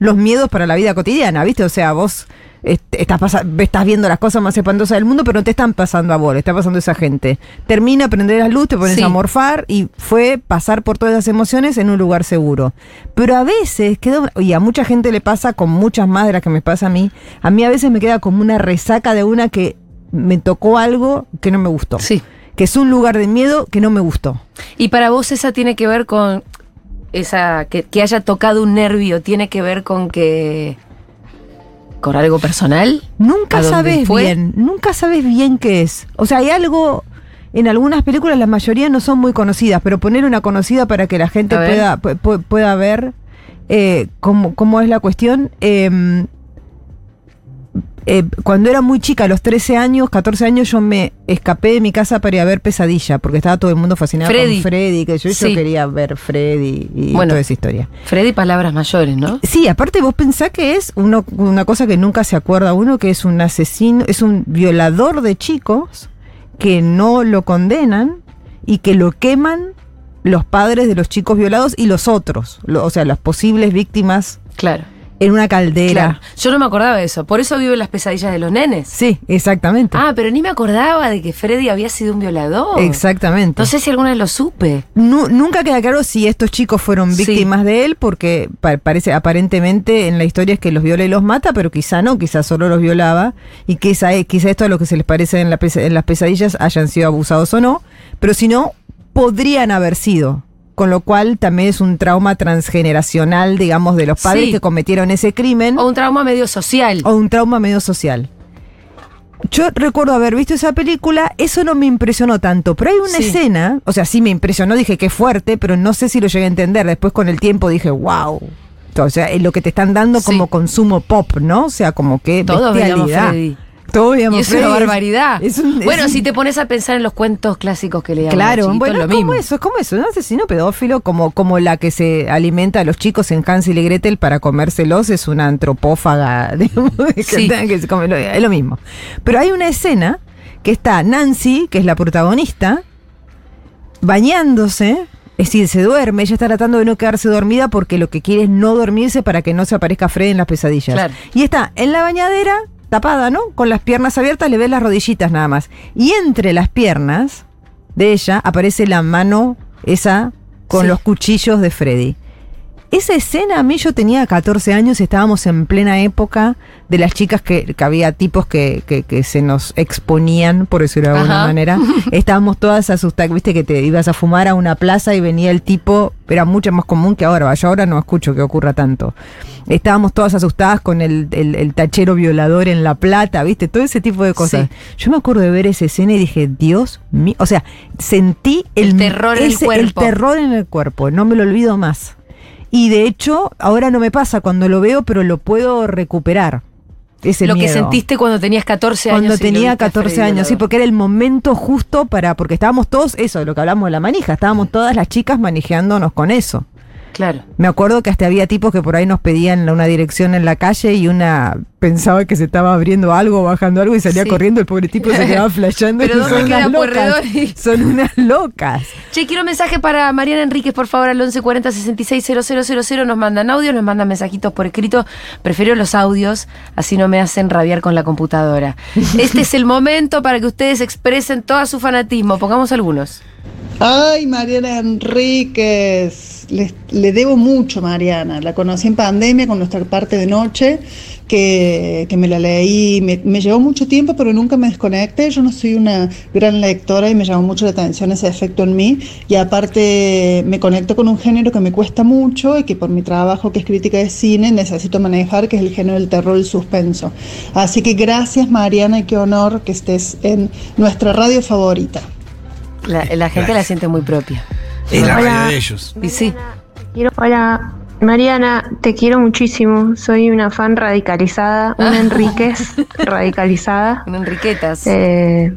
C: los miedos para la vida cotidiana, ¿viste? O sea, vos estás, pasa- estás viendo las cosas más espantosas del mundo, pero no te están pasando a vos, está pasando a esa gente. Termina, prender la luz, te pones
A: Sí.
C: a morfar y fue pasar por todas esas emociones en un lugar seguro. Pero a veces queda, y a mucha gente le pasa con muchas más de las que me pasa a mí, a mí a veces me queda como una resaca de una que me tocó algo que no me gustó
A: Sí.
C: que es un lugar de miedo que no me gustó.
A: Y para vos esa tiene que ver con esa que, que haya tocado un nervio, tiene que ver con que con algo personal.
C: Nunca
A: ¿A dónde
C: sabes
A: fue?
C: bien, nunca sabes bien qué es. O sea, hay algo en algunas películas, la mayoría no son muy conocidas, pero poner una conocida para que la gente
A: ver.
C: pueda, pu- pu- pueda ver eh, cómo, cómo es la cuestión. eh, eh, cuando era muy chica, a los 13 años, 14 años, yo me escapé de mi casa para ir a ver Pesadilla, porque estaba todo el mundo fascinado
A: Freddy.
C: con Freddy, que yo, quería ver Freddy y
A: Bueno.
C: toda esa historia.
A: Freddy, palabras mayores, ¿no?
C: Sí, aparte vos pensás que es uno- una cosa que nunca se acuerda uno, que es un asesino, es un violador de chicos que no lo condenan y que lo queman los padres de los chicos violados y los otros, lo- o sea, las posibles víctimas
A: Claro.
C: En una caldera.
A: Claro. Yo no me acordaba de eso. Por eso vivo en las pesadillas de los nenes.
C: Sí, exactamente.
A: Ah, pero ni me acordaba de que Freddy había sido un violador.
C: Exactamente.
A: No sé si alguna vez lo supe.
C: Nu- nunca queda claro si estos chicos fueron
A: Sí.
C: víctimas de él, porque pa- parece aparentemente en la historia es que los viola y los mata, pero quizá no, quizá solo los violaba, y quizá, quizá esto a lo que se les parece en, la en las pesadillas hayan sido abusados o no, pero si no, podrían haber sido. Con lo cual también es un trauma transgeneracional, digamos, de los padres
A: Sí.
C: que cometieron ese crimen
A: O un trauma medio social.
C: o un trauma medio social. Yo recuerdo haber visto esa película, eso no me impresionó tanto, pero hay una
A: Sí.
C: escena, o sea, sí me impresionó, dije que fuerte, pero no sé si lo llegué a entender. Después con el tiempo dije, wow. O sea, lo que te están dando
A: Sí.
C: como consumo pop, ¿no? O sea, como que
A: Todos
C: bestialidad. Todos
A: Y es una barbaridad.
C: Es un- es
A: bueno,
C: un-
A: si te pones a pensar en los cuentos clásicos que leíamos.
C: Claro,
A: de chiquitos,
C: bueno,
A: lo
C: es como
A: mismo.
C: eso, es como eso, un asesino pedófilo como, como la que se alimenta a los chicos en Hansel y Gretel para comérselos, es una antropófaga, <laughs> digamos,
A: Sí.
C: que se come- lo- es lo mismo. Pero hay una escena que está Nancy, que es la protagonista, bañándose, es decir, se duerme, ella está tratando de no quedarse dormida porque lo que quiere es no dormirse para que no se aparezca Fred en las pesadillas.
A: Claro.
C: Y está en la bañadera, tapada, ¿no? Con las piernas abiertas, le ves las rodillitas nada más. Y entre las piernas de ella aparece la mano esa con
A: Sí.
C: los cuchillos de Freddy. Esa escena, a mí yo tenía 14 años, estábamos en plena época de las chicas que, que había tipos que, que, que se nos exponían, por decirlo de alguna
A: Ajá.
C: manera. <laughs> Estábamos todas asustadas, viste que te ibas a fumar a una plaza y venía el tipo, era mucho más común que ahora, yo ahora no escucho que ocurra tanto. Estábamos todas asustadas con el, el- el tachero violador en La Plata, viste, todo ese tipo de cosas.
A: Sí.
C: Yo me acuerdo de ver esa escena y dije, Dios mío, o sea, sentí el,
A: El terror en el
C: terror en el cuerpo, no me lo olvido más. Y de hecho, ahora no me pasa cuando lo veo, pero lo puedo recuperar. Ese
A: lo que sentiste cuando tenías 14 años.
C: Cuando tenía
A: viste a
C: 14
A: Freddy
C: años, sí, porque era el momento justo para, porque estábamos todos, eso, de lo que hablamos de la manija, estábamos todas las chicas manejándonos con eso.
A: Claro.
C: Me acuerdo que hasta había tipos que por ahí nos pedían una dirección en la calle y una pensaba que se estaba abriendo algo, bajando algo y salía
A: Sí.
C: corriendo, el pobre tipo se quedaba <laughs> flasheando.
A: Pero
C: y
A: ¿dónde
C: son
A: queda
C: unas locas. <laughs> Son unas locas.
A: Che, quiero mensaje para Mariana Enríquez, por favor, al 1140 660000. Nos mandan audios, nos mandan mensajitos por escrito. Prefiero los audios, así no me hacen rabiar con la computadora. <laughs> Este es el momento para que ustedes expresen todo su fanatismo. Pongamos algunos.
D: Ay, Mariana Enríquez. Le, le debo mucho, Mariana. La conocí en pandemia con nuestra parte de noche, que, que me la leí. Me, me llevó mucho tiempo, pero nunca me desconecté. Yo no soy una gran lectora y me llamó mucho la atención ese efecto en mí. Y aparte, me conecto con un género que me cuesta mucho y que por mi trabajo, que es crítica de cine, necesito manejar, que es el género del terror y el suspenso. Así que gracias, Mariana, y qué honor que estés en nuestra radio favorita.
A: La, la gente la siente muy propia.
B: Es la radio de ellos.
A: Y sí.
E: Quiero- hola, Mariana, te quiero muchísimo. Soy una fan radicalizada, una Enríquez <laughs> radicalizada.
A: En Enriquetas.
E: Eh,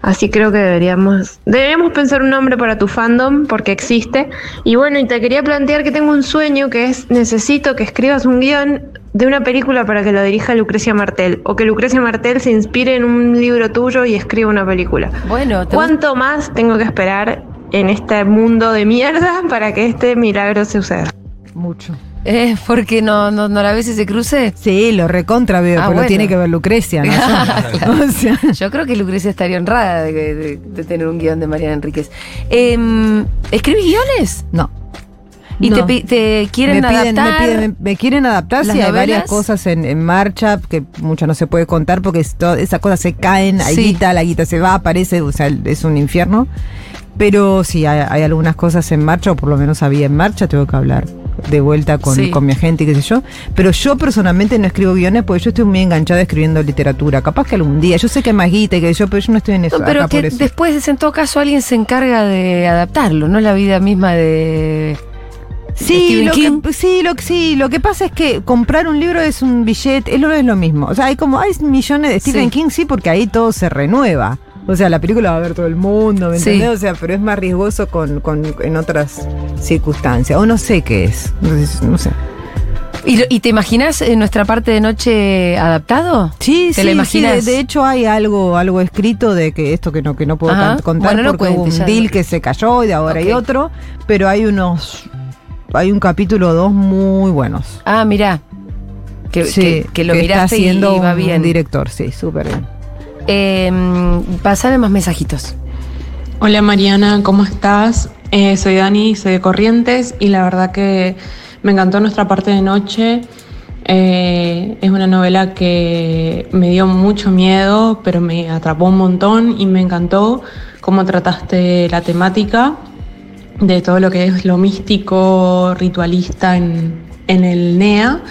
E: así creo que deberíamos deberíamos pensar un nombre para tu fandom porque existe. Y bueno, y te quería plantear que tengo un sueño que es necesito que escribas un guion de una película para que lo dirija Lucrecia Martel o que Lucrecia Martel se inspire en un libro tuyo y escriba una película.
A: Bueno,
E: ¿Cuánto más tengo que esperar en este mundo de mierda para que este milagro suceda?
C: Mucho.
A: Eh, porque no, no, no la ves ese cruce.
C: Sí, lo recontra veo,
A: Ah,
C: pero
A: bueno.
C: tiene que ver Lucrecia, ¿no? <laughs>
A: Claro.
C: O sea,
A: Yo creo que Lucrecia estaría honrada de, de- de tener un guion de Mariana Enríquez. Em, ¿Escribís guiones?
C: no.
A: ¿Y
C: No.
A: te, te quieren
C: me piden, me,
A: adaptar?
C: piden- me- me quieren adaptar, sí, hay varias cosas en, en marcha que muchas no se puede contar porque es todo- esas cosas se caen, hay
A: Sí.
C: guita, la guita se va, aparece, o sea, es un infierno. Pero sí, hay, hay algunas cosas en marcha, o por lo menos había en marcha, tengo que hablar de vuelta con,
A: Sí.
C: con mi agente y qué sé yo. Pero yo personalmente no escribo guiones porque yo estoy muy enganchada escribiendo literatura. Capaz que algún día, yo sé que hay más guita y que yo, pero yo no estoy en eso.
A: No, pero que
C: por eso.
A: después, en todo caso, alguien se encarga de adaptarlo, no la vida misma de.
C: Sí lo, que, sí, lo que sí, lo que pasa es que comprar un libro es un billete, es lo, es lo mismo. O sea, hay como, hay millones de Stephen
A: Sí.
C: King, sí, porque ahí todo se renueva. O sea, la película va a ver todo el mundo, ¿me
A: Sí.
C: entendés? O sea, pero es más riesgoso con, con- en otras circunstancias. O no sé qué es. No sé.
A: ¿Y, te imaginas en nuestra parte de noche adaptado?
C: Sí,
A: ¿Te
C: sí,
A: la
C: sí, de, de hecho hay algo, algo escrito de que esto que no, que no puedo
A: Ajá.
C: contar
A: Bueno, no
C: porque hubo un deal que se cayó y de ahora hay otro, pero hay unos, hay un capítulo dos muy buenos.
A: Ah, mirá. Que,
C: Sí,
A: que- que lo miraste y, va
C: un
A: bien.
C: director, sí, súper bien.
A: Eh, más mensajitos.
F: Hola Mariana, ¿cómo estás? Eh, soy Dani, soy de Corrientes y la verdad que me encantó nuestra parte de noche. Eh, es una novela que me dio mucho miedo, pero me atrapó un montón y me encantó cómo trataste la temática de todo lo que es lo místico, ritualista en, en el NEA.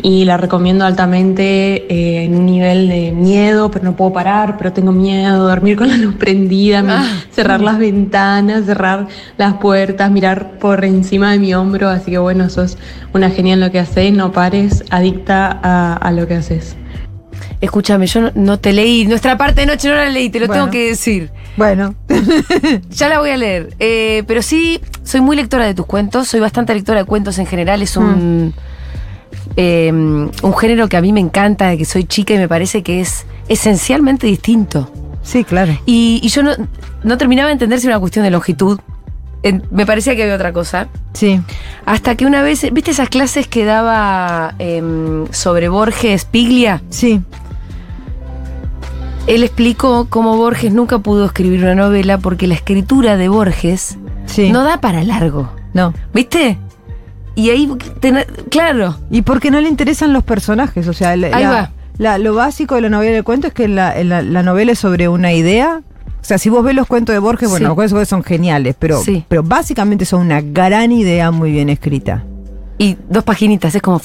F: Y la recomiendo altamente eh, en un nivel de miedo, pero no puedo parar, pero tengo miedo, dormir con la luz prendida,
A: Ah.
F: cerrar las ventanas, cerrar las puertas, mirar por encima de mi hombro. Así que bueno, sos una genial en lo que haces, no pares, adicta a, a lo que haces.
A: Escúchame, yo no, no te leí. Nuestra parte de noche no la leí, te lo
C: Bueno.
A: tengo que decir.
C: Bueno, <laughs>
A: Ya la voy a leer. Eh, pero sí, soy muy lectora de tus cuentos. Soy bastante lectora de cuentos en general. Es un, eh, un género que a mí me encanta, de que soy chica y me parece que es esencialmente distinto.
C: sí, claro.
A: Y, y yo no, no terminaba de entender si era una cuestión de longitud. En- me parecía que había otra cosa.
C: Sí,
A: Hasta que una vez, ¿viste esas clases que daba em, sobre Borges Piglia?
C: sí,
A: Él explicó cómo Borges nunca pudo escribir una novela porque la escritura de Borges
C: sí.
A: no da para largo.
C: no.
A: ¿Viste? Y ahí, ten- claro,
C: Y porque no le interesan los personajes, o sea, la-
A: Ahí va.
C: la- lo básico de la novela del cuento es que la, la- la novela es sobre una idea. O sea, si vos ves los cuentos de Borges, bueno,
A: Sí.
C: los cuentos de Borges son geniales, pero,
A: Sí.
C: pero básicamente son una gran idea muy bien escrita.
A: y dos paginitas, es como...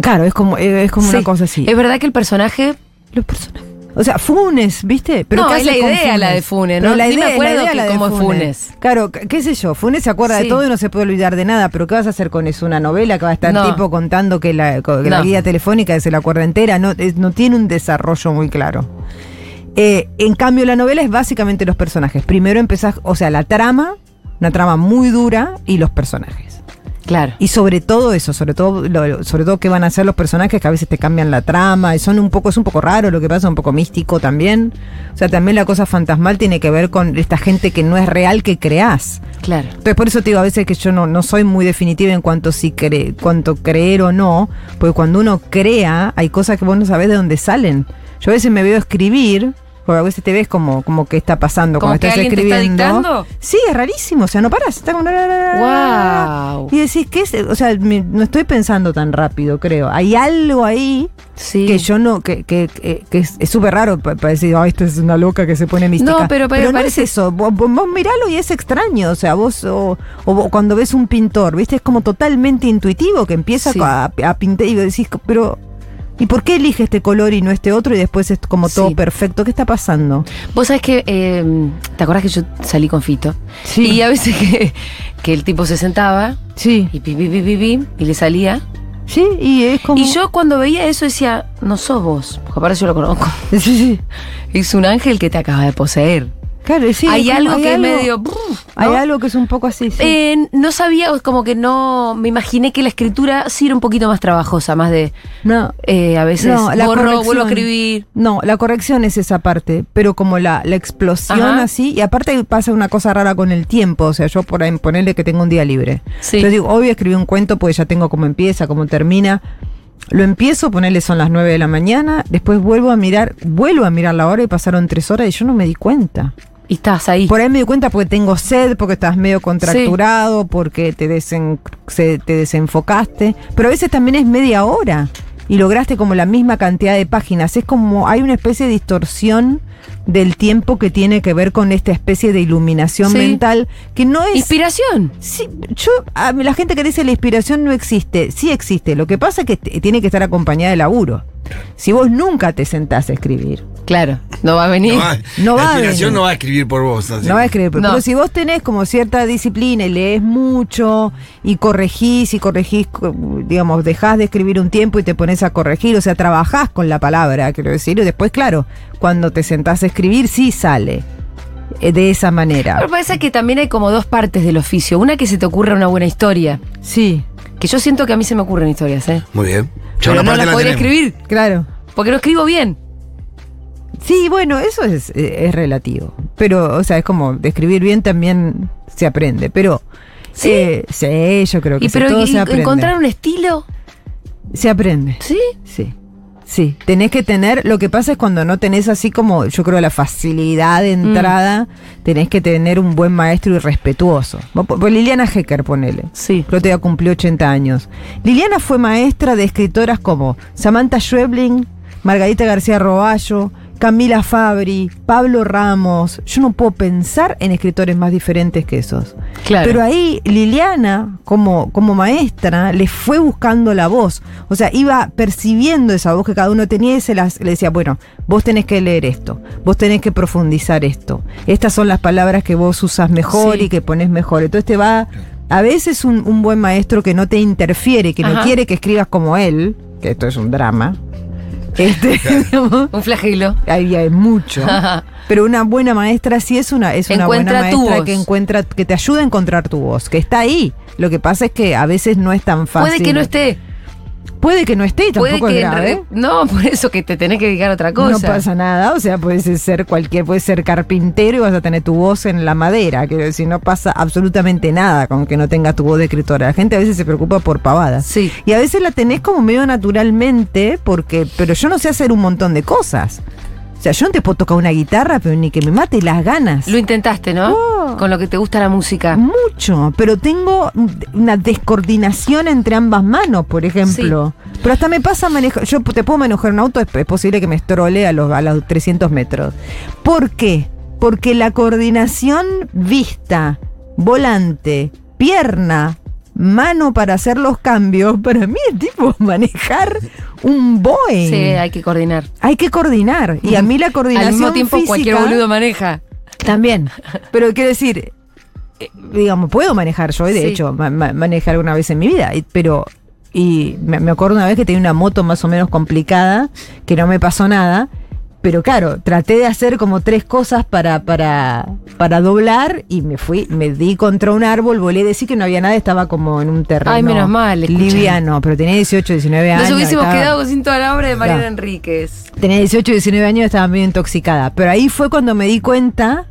C: Claro, es como, es como
A: Sí.
C: una cosa así.
A: Es verdad que el personaje...
C: Los personajes. O sea, Funes, ¿viste?
A: No,
C: ¿qué
A: es la idea la de Funes,
C: Pero
A: ¿no?
C: la
A: Ni me
C: idea, la
A: acuerdo
C: idea
A: que
C: la de
A: cómo es Funes.
C: Claro, qué sé yo, Funes se acuerda
A: Sí.
C: de todo y no se puede olvidar de nada, pero ¿qué vas a hacer con eso? ¿Una novela que va a estar
A: No.
C: tipo contando que la, que la
A: No.
C: guía telefónica se la acuerda entera? No, es- no tiene un desarrollo muy claro. Eh, en cambio, la novela es básicamente los personajes. Primero empezás, o sea, la trama, una trama muy dura y los personajes.
A: Claro.
C: Y sobre todo eso, sobre todo, lo- sobre todo qué van a hacer los personajes que a veces te cambian la trama, y son un poco, es un poco raro lo que pasa, un poco místico también. O sea, también la cosa fantasmal tiene que ver con esta gente que no es real que creás.
A: Claro.
C: Entonces por eso te digo a veces que yo no, no soy muy definitiva en cuanto si cre- cuanto creer o no, porque cuando uno crea, hay cosas que vos no sabés de dónde salen. Yo a veces me veo escribir, porque a veces te ves como, como que está pasando
A: ¿Como
C: cuando
A: que
C: estás
A: alguien te está
C: escribiendo.
A: dictando?
C: Sí, es rarísimo, o sea, no paras. Está como...
A: Wow.
C: Y decís, ¿qué es? O sea, me- no estoy pensando tan rápido, creo. Hay algo ahí
A: Sí.
C: que yo no, que, que, que- que es súper raro pa- para decir, ay, esta es una loca que se pone mística.
A: No, pero- pero
C: no
A: parece-
C: es eso. Vos, vos- vos miralo y es extraño. O sea, vos, o, o vos cuando ves un pintor, ¿viste? Es como totalmente intuitivo que empieza
A: Sí.
C: a, a pintar y decís, pero. ¿Y por qué elige este color y no este otro? Y después es como todo
A: Sí.
C: perfecto. ¿Qué está pasando?
A: Vos sabés que, eh, ¿te acordás que yo salí con Fito?
C: Sí.
A: Y a veces <laughs> que, que el tipo se sentaba
C: Sí.
A: y pi, pi, pi, pi, pi, y le salía.
C: Sí, y es como.
A: Y yo cuando veía eso decía, no sos vos, porque aparte yo lo conozco. <laughs>
C: Sí, sí.
A: Es un ángel que te acaba de poseer.
C: Claro, sí.
A: hay
C: como-
A: algo que es medio...
C: Hay
A: ¿no?
C: algo que es un poco así. sí.
A: Eh, no sabía, como que no... Me imaginé que la escritura sí era un poquito más trabajosa, más de...
C: no.
A: eh, a veces
C: No, la
A: borro,
C: corrección.
A: vuelvo a escribir.
C: No, la corrección es esa parte, pero como la, la explosión
A: Ajá.
C: así, y aparte pasa una cosa rara con el tiempo, o sea, yo por ahí ponerle que tengo un día libre.
A: Sí.
C: Yo digo, hoy escribí un cuento porque ya tengo cómo empieza, cómo termina. Lo empiezo, ponerle son las 9 de la mañana, después vuelvo a mirar, vuelvo a mirar la hora y pasaron tres horas y yo no me di cuenta.
A: Y estás ahí.
C: Por ahí me di cuenta porque tengo sed, porque estás medio contracturado, porque te, desen- se- te desenfocaste. Pero a veces también es media hora y lograste como la misma cantidad de páginas. Es como hay una especie de distorsión del tiempo que tiene que ver con esta especie de iluminación
A: Sí.
C: mental que no es...
A: Inspiración.
C: Sí, yo, a la gente que dice la inspiración no existe, sí existe. Lo que pasa es que tiene que estar acompañada de laburo. Si vos nunca te sentás a escribir,
A: Claro, no va a venir.
B: No va,
C: No
B: la
C: va a
B: inspiración
C: venir.
B: no va a escribir por vos. así.
C: No va a escribir, pero,
A: No.
C: pero si vos tenés como cierta disciplina y lees mucho y corregís y corregís, co- digamos, dejás de escribir un tiempo y te pones a corregir, o sea, trabajás con la palabra, quiero decir, y después, claro, cuando te sentás a escribir, sí sale eh, de esa manera.
A: Pero parece que también hay como dos partes del oficio. Una que se te ocurra una buena historia.
C: Sí,
A: Que yo siento que a mí se me ocurren historias, ¿eh?
B: Muy bien. Ya
A: Pero no
B: la
A: podría
B: tenemos.
A: escribir.
C: claro.
A: Porque no escribo bien.
C: Sí, bueno, eso es, eh, es relativo. Pero, o sea, es como de escribir bien también se aprende. Pero,
A: ¿Sí?
C: eh, sí, yo creo que
A: Y
C: sí,
A: pero
C: todo
A: y-
C: se aprende.
A: encontrar un estilo.
C: Se aprende.
A: ¿Sí?
C: Sí. Sí, tenés que tener, lo que pasa es cuando no tenés así como, yo creo, la facilidad de
A: Mm.
C: entrada, tenés que tener un buen maestro y respetuoso. Liliana Hecker, ponele.
A: Sí.
C: El otro día cumplió 80 años. Liliana fue maestra de escritoras como Samantha Schweblin, Margarita García Roballo, Camila Fabri, Pablo Ramos. Yo no puedo pensar en escritores más diferentes que esos.
A: Claro.
C: Pero ahí Liliana, como, como maestra, le fue buscando la voz. O sea, iba percibiendo esa voz que cada uno tenía y se las, le decía, bueno, vos tenés que leer esto, vos tenés que profundizar esto. Estas son las palabras que vos usas mejor
A: Sí.
C: y que pones mejor. Entonces te va... A veces un, un buen maestro que no te interfiere, que no quiere que escribas como él, que esto es un drama, este, <laughs> digamos,
A: Un flagelo.
C: ahí hay mucho. <laughs> Pero una buena maestra sí es una, es una buena
A: Encuentra
C: maestra que encuentra, que te ayuda a encontrar tu voz, que está ahí. Lo que pasa es que a veces no es tan fácil.
A: Puede que no esté.
C: Puede que no esté,
A: Puede
C: tampoco
A: que
C: es grave.
A: re- No, <laughs> por eso que te tenés que dedicar a otra cosa.
C: No pasa nada, o sea, puedes ser cualquier, puedes ser carpintero y vas a tener tu voz en la madera, quiero decir, no pasa absolutamente nada con que no tengas tu voz de escritora. La gente a veces se preocupa por pavadas.
A: Sí.
C: Y a veces la tenés como medio naturalmente, porque, pero yo no sé hacer un montón de cosas. Sea, yo no te puedo tocar una guitarra, pero ni que me mate las ganas.
A: Lo intentaste, ¿no?
C: Oh.
A: Con lo que te gusta la música.
C: Mucho, pero tengo una descoordinación entre ambas manos, por ejemplo. Pero hasta me pasa manejar. Yo te puedo manejar un auto, es, es posible que me estrole a los, a los 300 metros. ¿Por qué? Porque la coordinación vista, volante, pierna, mano para hacer los cambios, para mí es tipo manejar un Boeing.
A: Sí, hay que coordinar.
C: Hay que coordinar. Y a mí la coordinación.
A: Al mismo tiempo, cualquier boludo maneja.
C: también. <laughs> Pero quiero decir, eh, digamos, puedo manejar yo, de
A: Sí.
C: hecho, ma- ma- manejé alguna vez en mi vida, pero. Y me acuerdo una vez que tenía una moto más o menos complicada, que no me pasó nada. Pero claro, traté de hacer como tres cosas para, para, para doblar y me fui, me di contra un árbol, volé a decir que no había nada, estaba como en un terreno
A: Ay, menos mal,
C: liviano, pero tenía 18, 19 años.
A: Nos hubiésemos
C: estaba-
A: quedado sin toda la obra de Mariana. Enríquez.
C: Tenía 18, 19 años, estaba medio intoxicada. Pero ahí fue cuando me di cuenta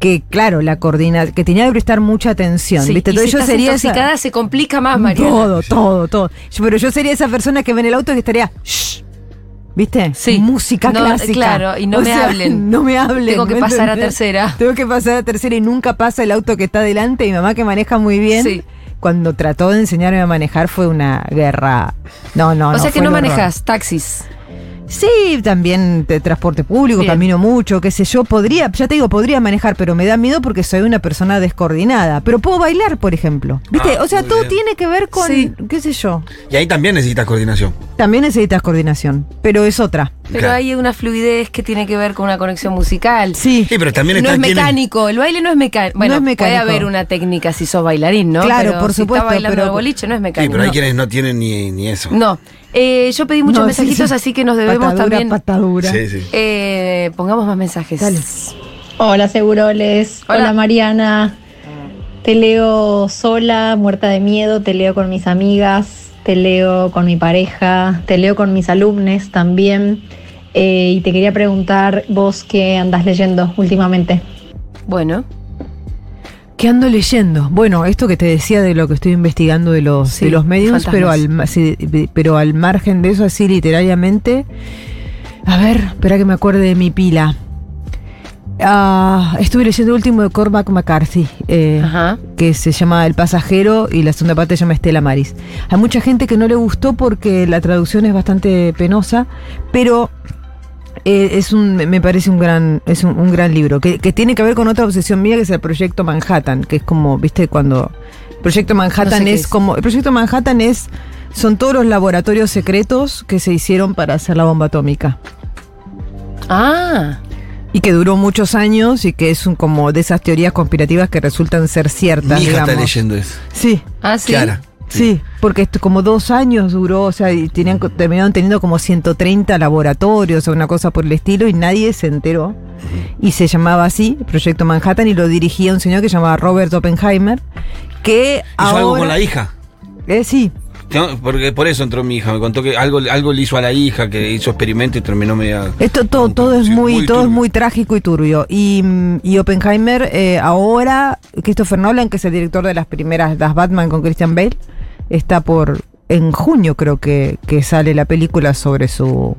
C: que, claro, la coordina, que tenía que prestar mucha atención.
A: Sí,
C: ¿viste? Entonces
A: si
C: yo
A: estás
C: sería esa-
A: intoxicada se complica más, Mariana.
C: Todo, todo, todo. Yo- pero yo sería esa persona que ve en el auto que estaría. "Shh", ¿Viste?
A: Sí.
C: Música
A: No,
C: clásica.
A: claro, y no me hablen. <laughs>
C: No me hablen.
A: Tengo que
C: ¿me
A: pasar a tercera.
C: Tengo que pasar a tercera y nunca pasa el auto que está adelante. Mi mamá que maneja muy bien.
A: Sí.
C: Cuando trató de enseñarme a manejar fue una guerra. No, no,
A: o sea que no manejas taxis.
C: Sí, también de transporte público,
A: Bien.
C: camino mucho, qué sé yo, podría, ya te digo, podría manejar, pero me da miedo porque soy una persona descoordinada. Pero puedo bailar, por ejemplo. ¿Viste?
B: Ah,
C: o sea, todo
B: bien.
C: tiene que ver con,
A: Sí.
C: qué sé yo.
B: Y ahí también necesitas coordinación.
C: También necesitas coordinación, pero es otra.
A: Pero
B: Claro.
A: hay una fluidez que tiene que ver con una conexión musical.
C: Sí.
B: Sí, pero también
A: no
B: está
A: es
B: quien
A: mecánico, el baile no es mecánico. Bueno,
C: No es
A: puede
C: mecánico.
A: haber una técnica si sos bailarín, ¿no?
C: Claro,
A: Pero
C: por
A: si
C: supuesto,
A: Está bailando
C: pero-
A: el boliche, no es
B: Sí,
A: mecánico.
B: pero hay
A: no.
B: quienes no tienen ni, ni eso.
A: No. Eh, yo pedí muchos
C: No, sí,
A: mensajitos,
C: sí.
A: así que nos debemos
C: patadura,
A: también.
C: Patadura.
B: Sí, sí.
A: Eh, pongamos más mensajes.
C: Dale.
G: Hola Seguroles,
A: Hola.
G: hola. Mariana. Te leo sola, muerta de miedo, te leo con mis amigas, te leo con mi pareja, te leo con mis alumnos también. Eh, y te quería preguntar vos qué andás leyendo últimamente.
A: Bueno,
C: ¿Qué ando leyendo? Bueno, esto que te decía de lo que estoy investigando de los,
A: Sí,
C: de los medios, pero al, ma- sí, de- pero al margen de eso, así literariamente. A ver, espera que me acuerde de mi pila. Ah, estuve leyendo el último de Cormac McCarthy, eh, que se llama El pasajero y la segunda parte se llama Estela Maris. Hay mucha gente que no le gustó porque la traducción es bastante penosa, pero eh, es un, me parece un gran, es un, un gran libro, que, que tiene que ver con otra obsesión mía que es el Proyecto Manhattan, que es como, viste, cuando... Proyecto Manhattan
A: No sé qué
C: es,
A: es.
C: como... El Proyecto Manhattan es... Son todos los laboratorios secretos que se hicieron para hacer la bomba atómica.
A: Ah,
C: Y que duró muchos años y que es un, como de esas teorías conspirativas que resultan ser ciertas.
B: Mi hija está leyendo eso.
C: Sí,
A: ah, sí.
B: Clara.
C: Sí, porque esto como dos años duró, o sea, y tenían, terminaron teniendo como 130 laboratorios o una cosa por el estilo y nadie se enteró. Y se llamaba así, Proyecto Manhattan, y lo dirigía un señor que se llamaba Robert Oppenheimer, que
B: Hizo algo con la hija.
C: Eh, sí,
B: No, Porque por eso entró mi hija. Me contó que algo, algo le hizo a la hija, que hizo experimento y terminó media.
C: Esto todo, todo es muy, todo es muy trágico y turbio. Y, mm, y Oppenheimer, eh, ahora, Christopher Nolan, que es el director de las primeras, las Batman con Christian Bale, está por, en junio creo que, que sale la película sobre su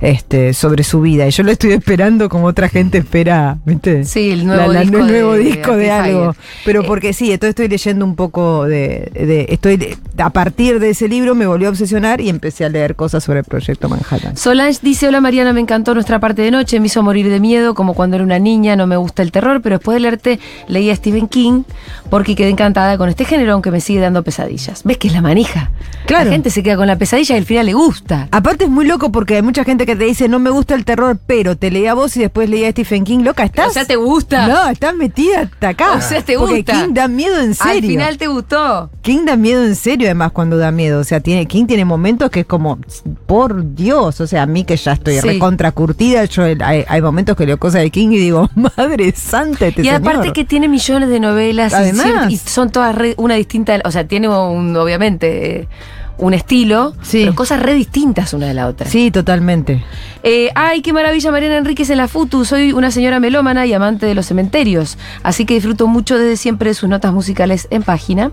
C: este, sobre su vida. Y yo lo estoy esperando como otra gente espera, ¿viste?
A: Sí, el nuevo
C: La- la-
A: disco
C: el nuevo
A: de-
C: disco de,
A: de
C: algo. Pero
A: Eh,
C: porque sí, entonces estoy leyendo un poco de, de- estoy a partir de ese libro me volvió a obsesionar y empecé a leer cosas sobre el proyecto Manhattan.
A: Solange dice, hola Mariana, me encantó nuestra parte de noche, me hizo morir de miedo, como cuando era una niña, no me gusta el terror, pero después de leerte leí a Stephen King porque quedé encantada con este género, aunque me sigue dando pesadillas. ¿Ves que es la manija?
C: Claro.
A: La gente se queda con la pesadilla y al final le gusta.
C: Aparte es muy loco porque hay mucha gente que te dice no me gusta el terror, pero te leía a vos y después leía a Stephen King. Loca, ¿estás?
A: O sea, ¿te gusta?
C: No, estás metida hasta acá.
A: O sea, ¿te
C: Porque
A: gusta?
C: King da miedo en serio.
A: Al final te gustó.
C: King da miedo en serio, además, cuando da miedo. O sea, tiene, King tiene momentos que es como, por Dios, o sea, a mí que ya estoy
A: Sí.
C: recontra curtida, yo hay, hay momentos que leo cosas de King y digo, <laughs> madre santa, este
A: y aparte
C: señor".
A: que tiene millones de novelas y
C: Además.
A: y, son todas re- una distinta, o sea, tiene un, obviamente eh, un estilo,
C: Sí.
A: pero cosas re distintas una de la otra.
C: Sí, totalmente.
A: Eh, ay, qué maravilla Mariana Enríquez en la FUTU. Soy una señora melómana y amante de los cementerios. Así que disfruto mucho desde siempre de sus notas musicales en página.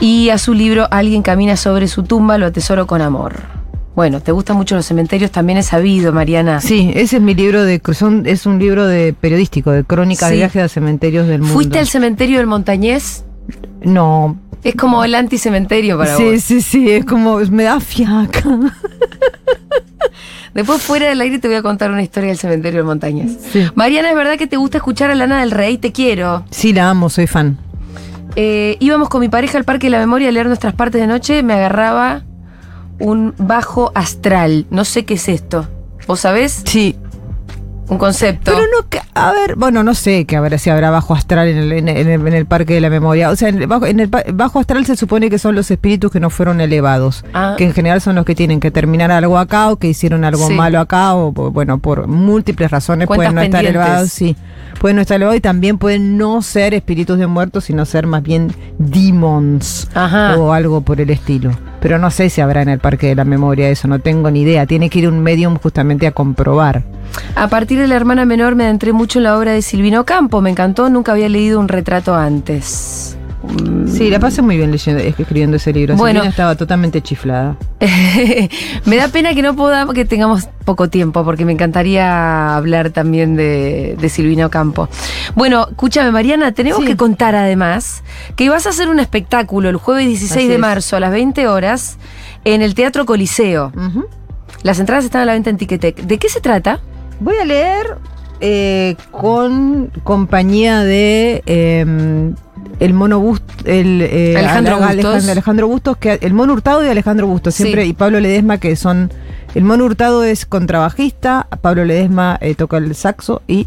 A: Y a su libro Alguien camina sobre su tumba, lo atesoro con amor. Bueno, te gustan mucho los cementerios, también es sabido, Mariana.
C: Sí, ese es mi libro de son- es un libro de periodístico, de crónicas
A: Sí.
C: de viajes a cementerios del mundo.
A: ¿Fuiste al cementerio del Montañés?
C: No.
A: Es como el anticementerio para
C: sí,
A: vos.
C: sí, sí, es como me da fiaca. <laughs>
A: Después fuera del aire te voy a contar una historia del cementerio del Montañés.
C: Sí.
A: Mariana, ¿es verdad que te gusta escuchar a Lana del Rey? Te quiero.
C: Sí, la amo, soy fan.
A: Eh, íbamos con mi pareja al Parque de la Memoria a leer nuestras partes de noche. Me agarraba un bajo astral. No sé qué es esto. ¿Vos sabés?
C: Sí.
A: Un concepto.
C: Pero no, a ver, bueno, no sé que habrá, si habrá bajo astral en el, en el- en el Parque de la Memoria. O sea, en el, bajo, en el bajo astral se supone que son los espíritus que no fueron elevados.
A: Ah.
C: Que en general son los que tienen que terminar algo acá o que hicieron algo
A: Sí.
C: malo acá o, bueno, por múltiples razones pueden no estar elevados. Sí, pueden no estar elevados y también pueden no ser espíritus de muertos, sino ser más bien demons
A: Ajá.
C: o algo por el estilo. Pero no sé si habrá en el Parque de la Memoria eso, no tengo ni idea. Tiene que ir un medium justamente a comprobar.
A: A partir de la hermana menor me adentré mucho en la obra de Silvino Campo. Me encantó, nunca había leído un retrato antes.
C: Sí, la pasé muy bien leyendo, escribiendo ese libro.
A: Bueno.
C: Silvina estaba totalmente chiflada. <laughs>
A: me da pena que no podamos, que tengamos poco tiempo, porque me encantaría hablar también de, de Silvino Campo. Bueno, escúchame, Mariana, tenemos
C: Sí.
A: que contar además que vas a hacer un espectáculo el jueves 16
C: Así
A: de
C: es.
A: marzo a las 20 horas en el Teatro Coliseo. Las entradas están a la venta en Ticketek. ¿De qué se trata?
C: Voy a leer eh, con compañía de eh, el mono Bust, el eh,
A: Alejandro
C: Ale-
A: Bustos.
C: Alejandro Bustos, que el mono Hurtado y Alejandro Bustos,
A: Sí.
C: siempre, y Pablo Ledesma, que son. El mono Hurtado es contrabajista, Pablo Ledesma eh, toca el saxo y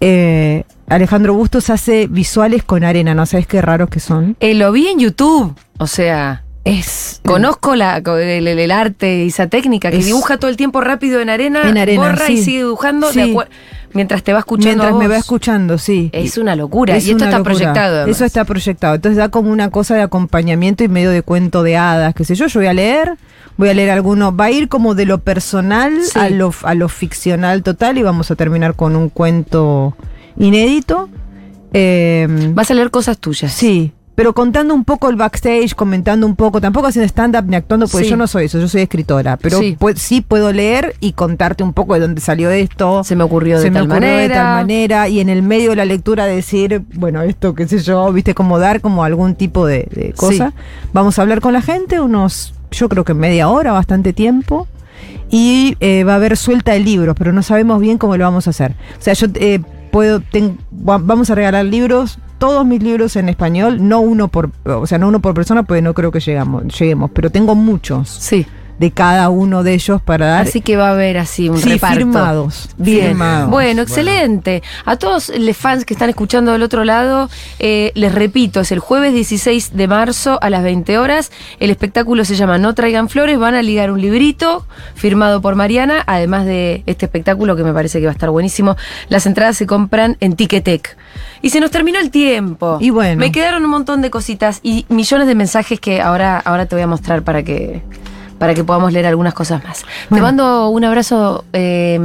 C: eh, Alejandro Bustos hace visuales con arena, ¿no sabes qué raros que son?
A: Eh, lo vi en YouTube. O sea,
C: Es.
A: conozco la, el, arte y esa técnica que
C: Es-
A: dibuja todo el tiempo rápido en arena,
C: En arena,
A: borra y
C: sí.
A: sigue dibujando
C: Sí.
A: mientras te va escuchando.
C: Mientras
A: a
C: me va escuchando, sí.
A: Es una locura.
C: Es
A: y esto está
C: locura.
A: proyectado. además.
C: Eso está proyectado. Entonces da como una cosa de acompañamiento y medio de cuento de hadas, qué sé yo. Yo voy a leer, voy a leer alguno. Va a ir como de lo personal
A: Sí.
C: a, lo, a lo ficcional total y vamos a terminar con un cuento inédito. Eh,
A: Vas a leer cosas tuyas.
C: sí. Pero contando un poco el backstage, comentando un poco, tampoco haciendo stand-up ni actuando, porque
A: Sí.
C: yo no soy eso, yo soy escritora. Pero
A: Sí.
C: pu- sí puedo leer y contarte un poco de dónde salió esto
A: Se me ocurrió de
C: se me
A: tal
C: ocurrió
A: manera.
C: de tal manera y en el medio de la lectura decir, bueno, esto qué sé yo, viste, como dar como algún tipo de, de cosa. Vamos a hablar con la gente unos, yo creo que media hora, bastante tiempo. Y eh, va a haber suelta de libros, pero no sabemos bien cómo lo vamos a hacer. O sea, yo eh, puedo, vamos a regalar libros, todos mis libros en español, no uno por, o sea, no uno por persona, porque no creo que llegamos, lleguemos, pero tengo muchos
A: Sí.
C: De cada uno de ellos para dar.
A: Así que va a haber así un
C: Sí,
A: reparto.
C: firmados,
A: Bien.
C: firmados.
A: Bueno, excelente. A todos los fans que están escuchando del otro lado, eh, les repito, es el jueves 16 de marzo a las 20 horas. El espectáculo se llama No traigan flores. Van a ligar un librito firmado por Mariana, además de este espectáculo que me parece que va a estar buenísimo. Las entradas se compran en Ticketek. Y se nos terminó el tiempo.
C: Y bueno.
A: Me quedaron un montón de cositas y millones de mensajes que ahora, ahora te voy a mostrar para que, para que podamos leer algunas cosas más. Te mando un abrazo. eh,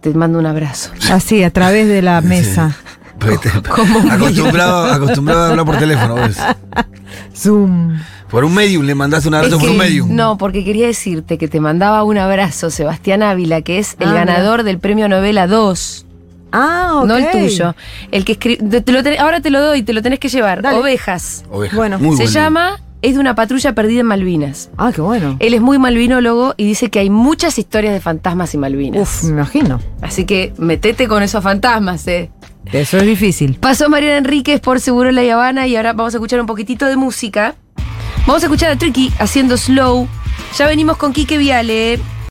A: te mando un abrazo. <laughs>
C: Así, a través de la mesa. <laughs>
A: Un
B: acostumbrado, acostumbrado a hablar por teléfono, ¿ves?
C: Zoom.
B: Por un medium, le mandaste un abrazo
A: Es
B: por un medium.
A: No, porque quería decirte que te mandaba un abrazo Sebastián Ávila, que es el
C: Ah,
A: ganador del premio Novela 2,
C: Ah, ok.
A: no el tuyo. El que escribe. ahora te lo doy, te lo tenés que llevar.
C: Dale.
A: Ovejas.
B: Oveja.
C: Bueno.
B: Muy
A: Se
B: buen
A: llama Es de una patrulla perdida en Malvinas.
C: Ah, qué bueno.
A: Él es muy malvinólogo y dice que hay muchas historias de fantasmas y Malvinas.
C: Uf, me imagino.
A: Así que metete con esos fantasmas, eh.
C: Eso es difícil.
A: Pasó Mariana Enríquez por Seguro La Habana y ahora vamos a escuchar un poquitito de música. Vamos a escuchar a Tricky haciendo slow. Ya venimos con Quique Viale.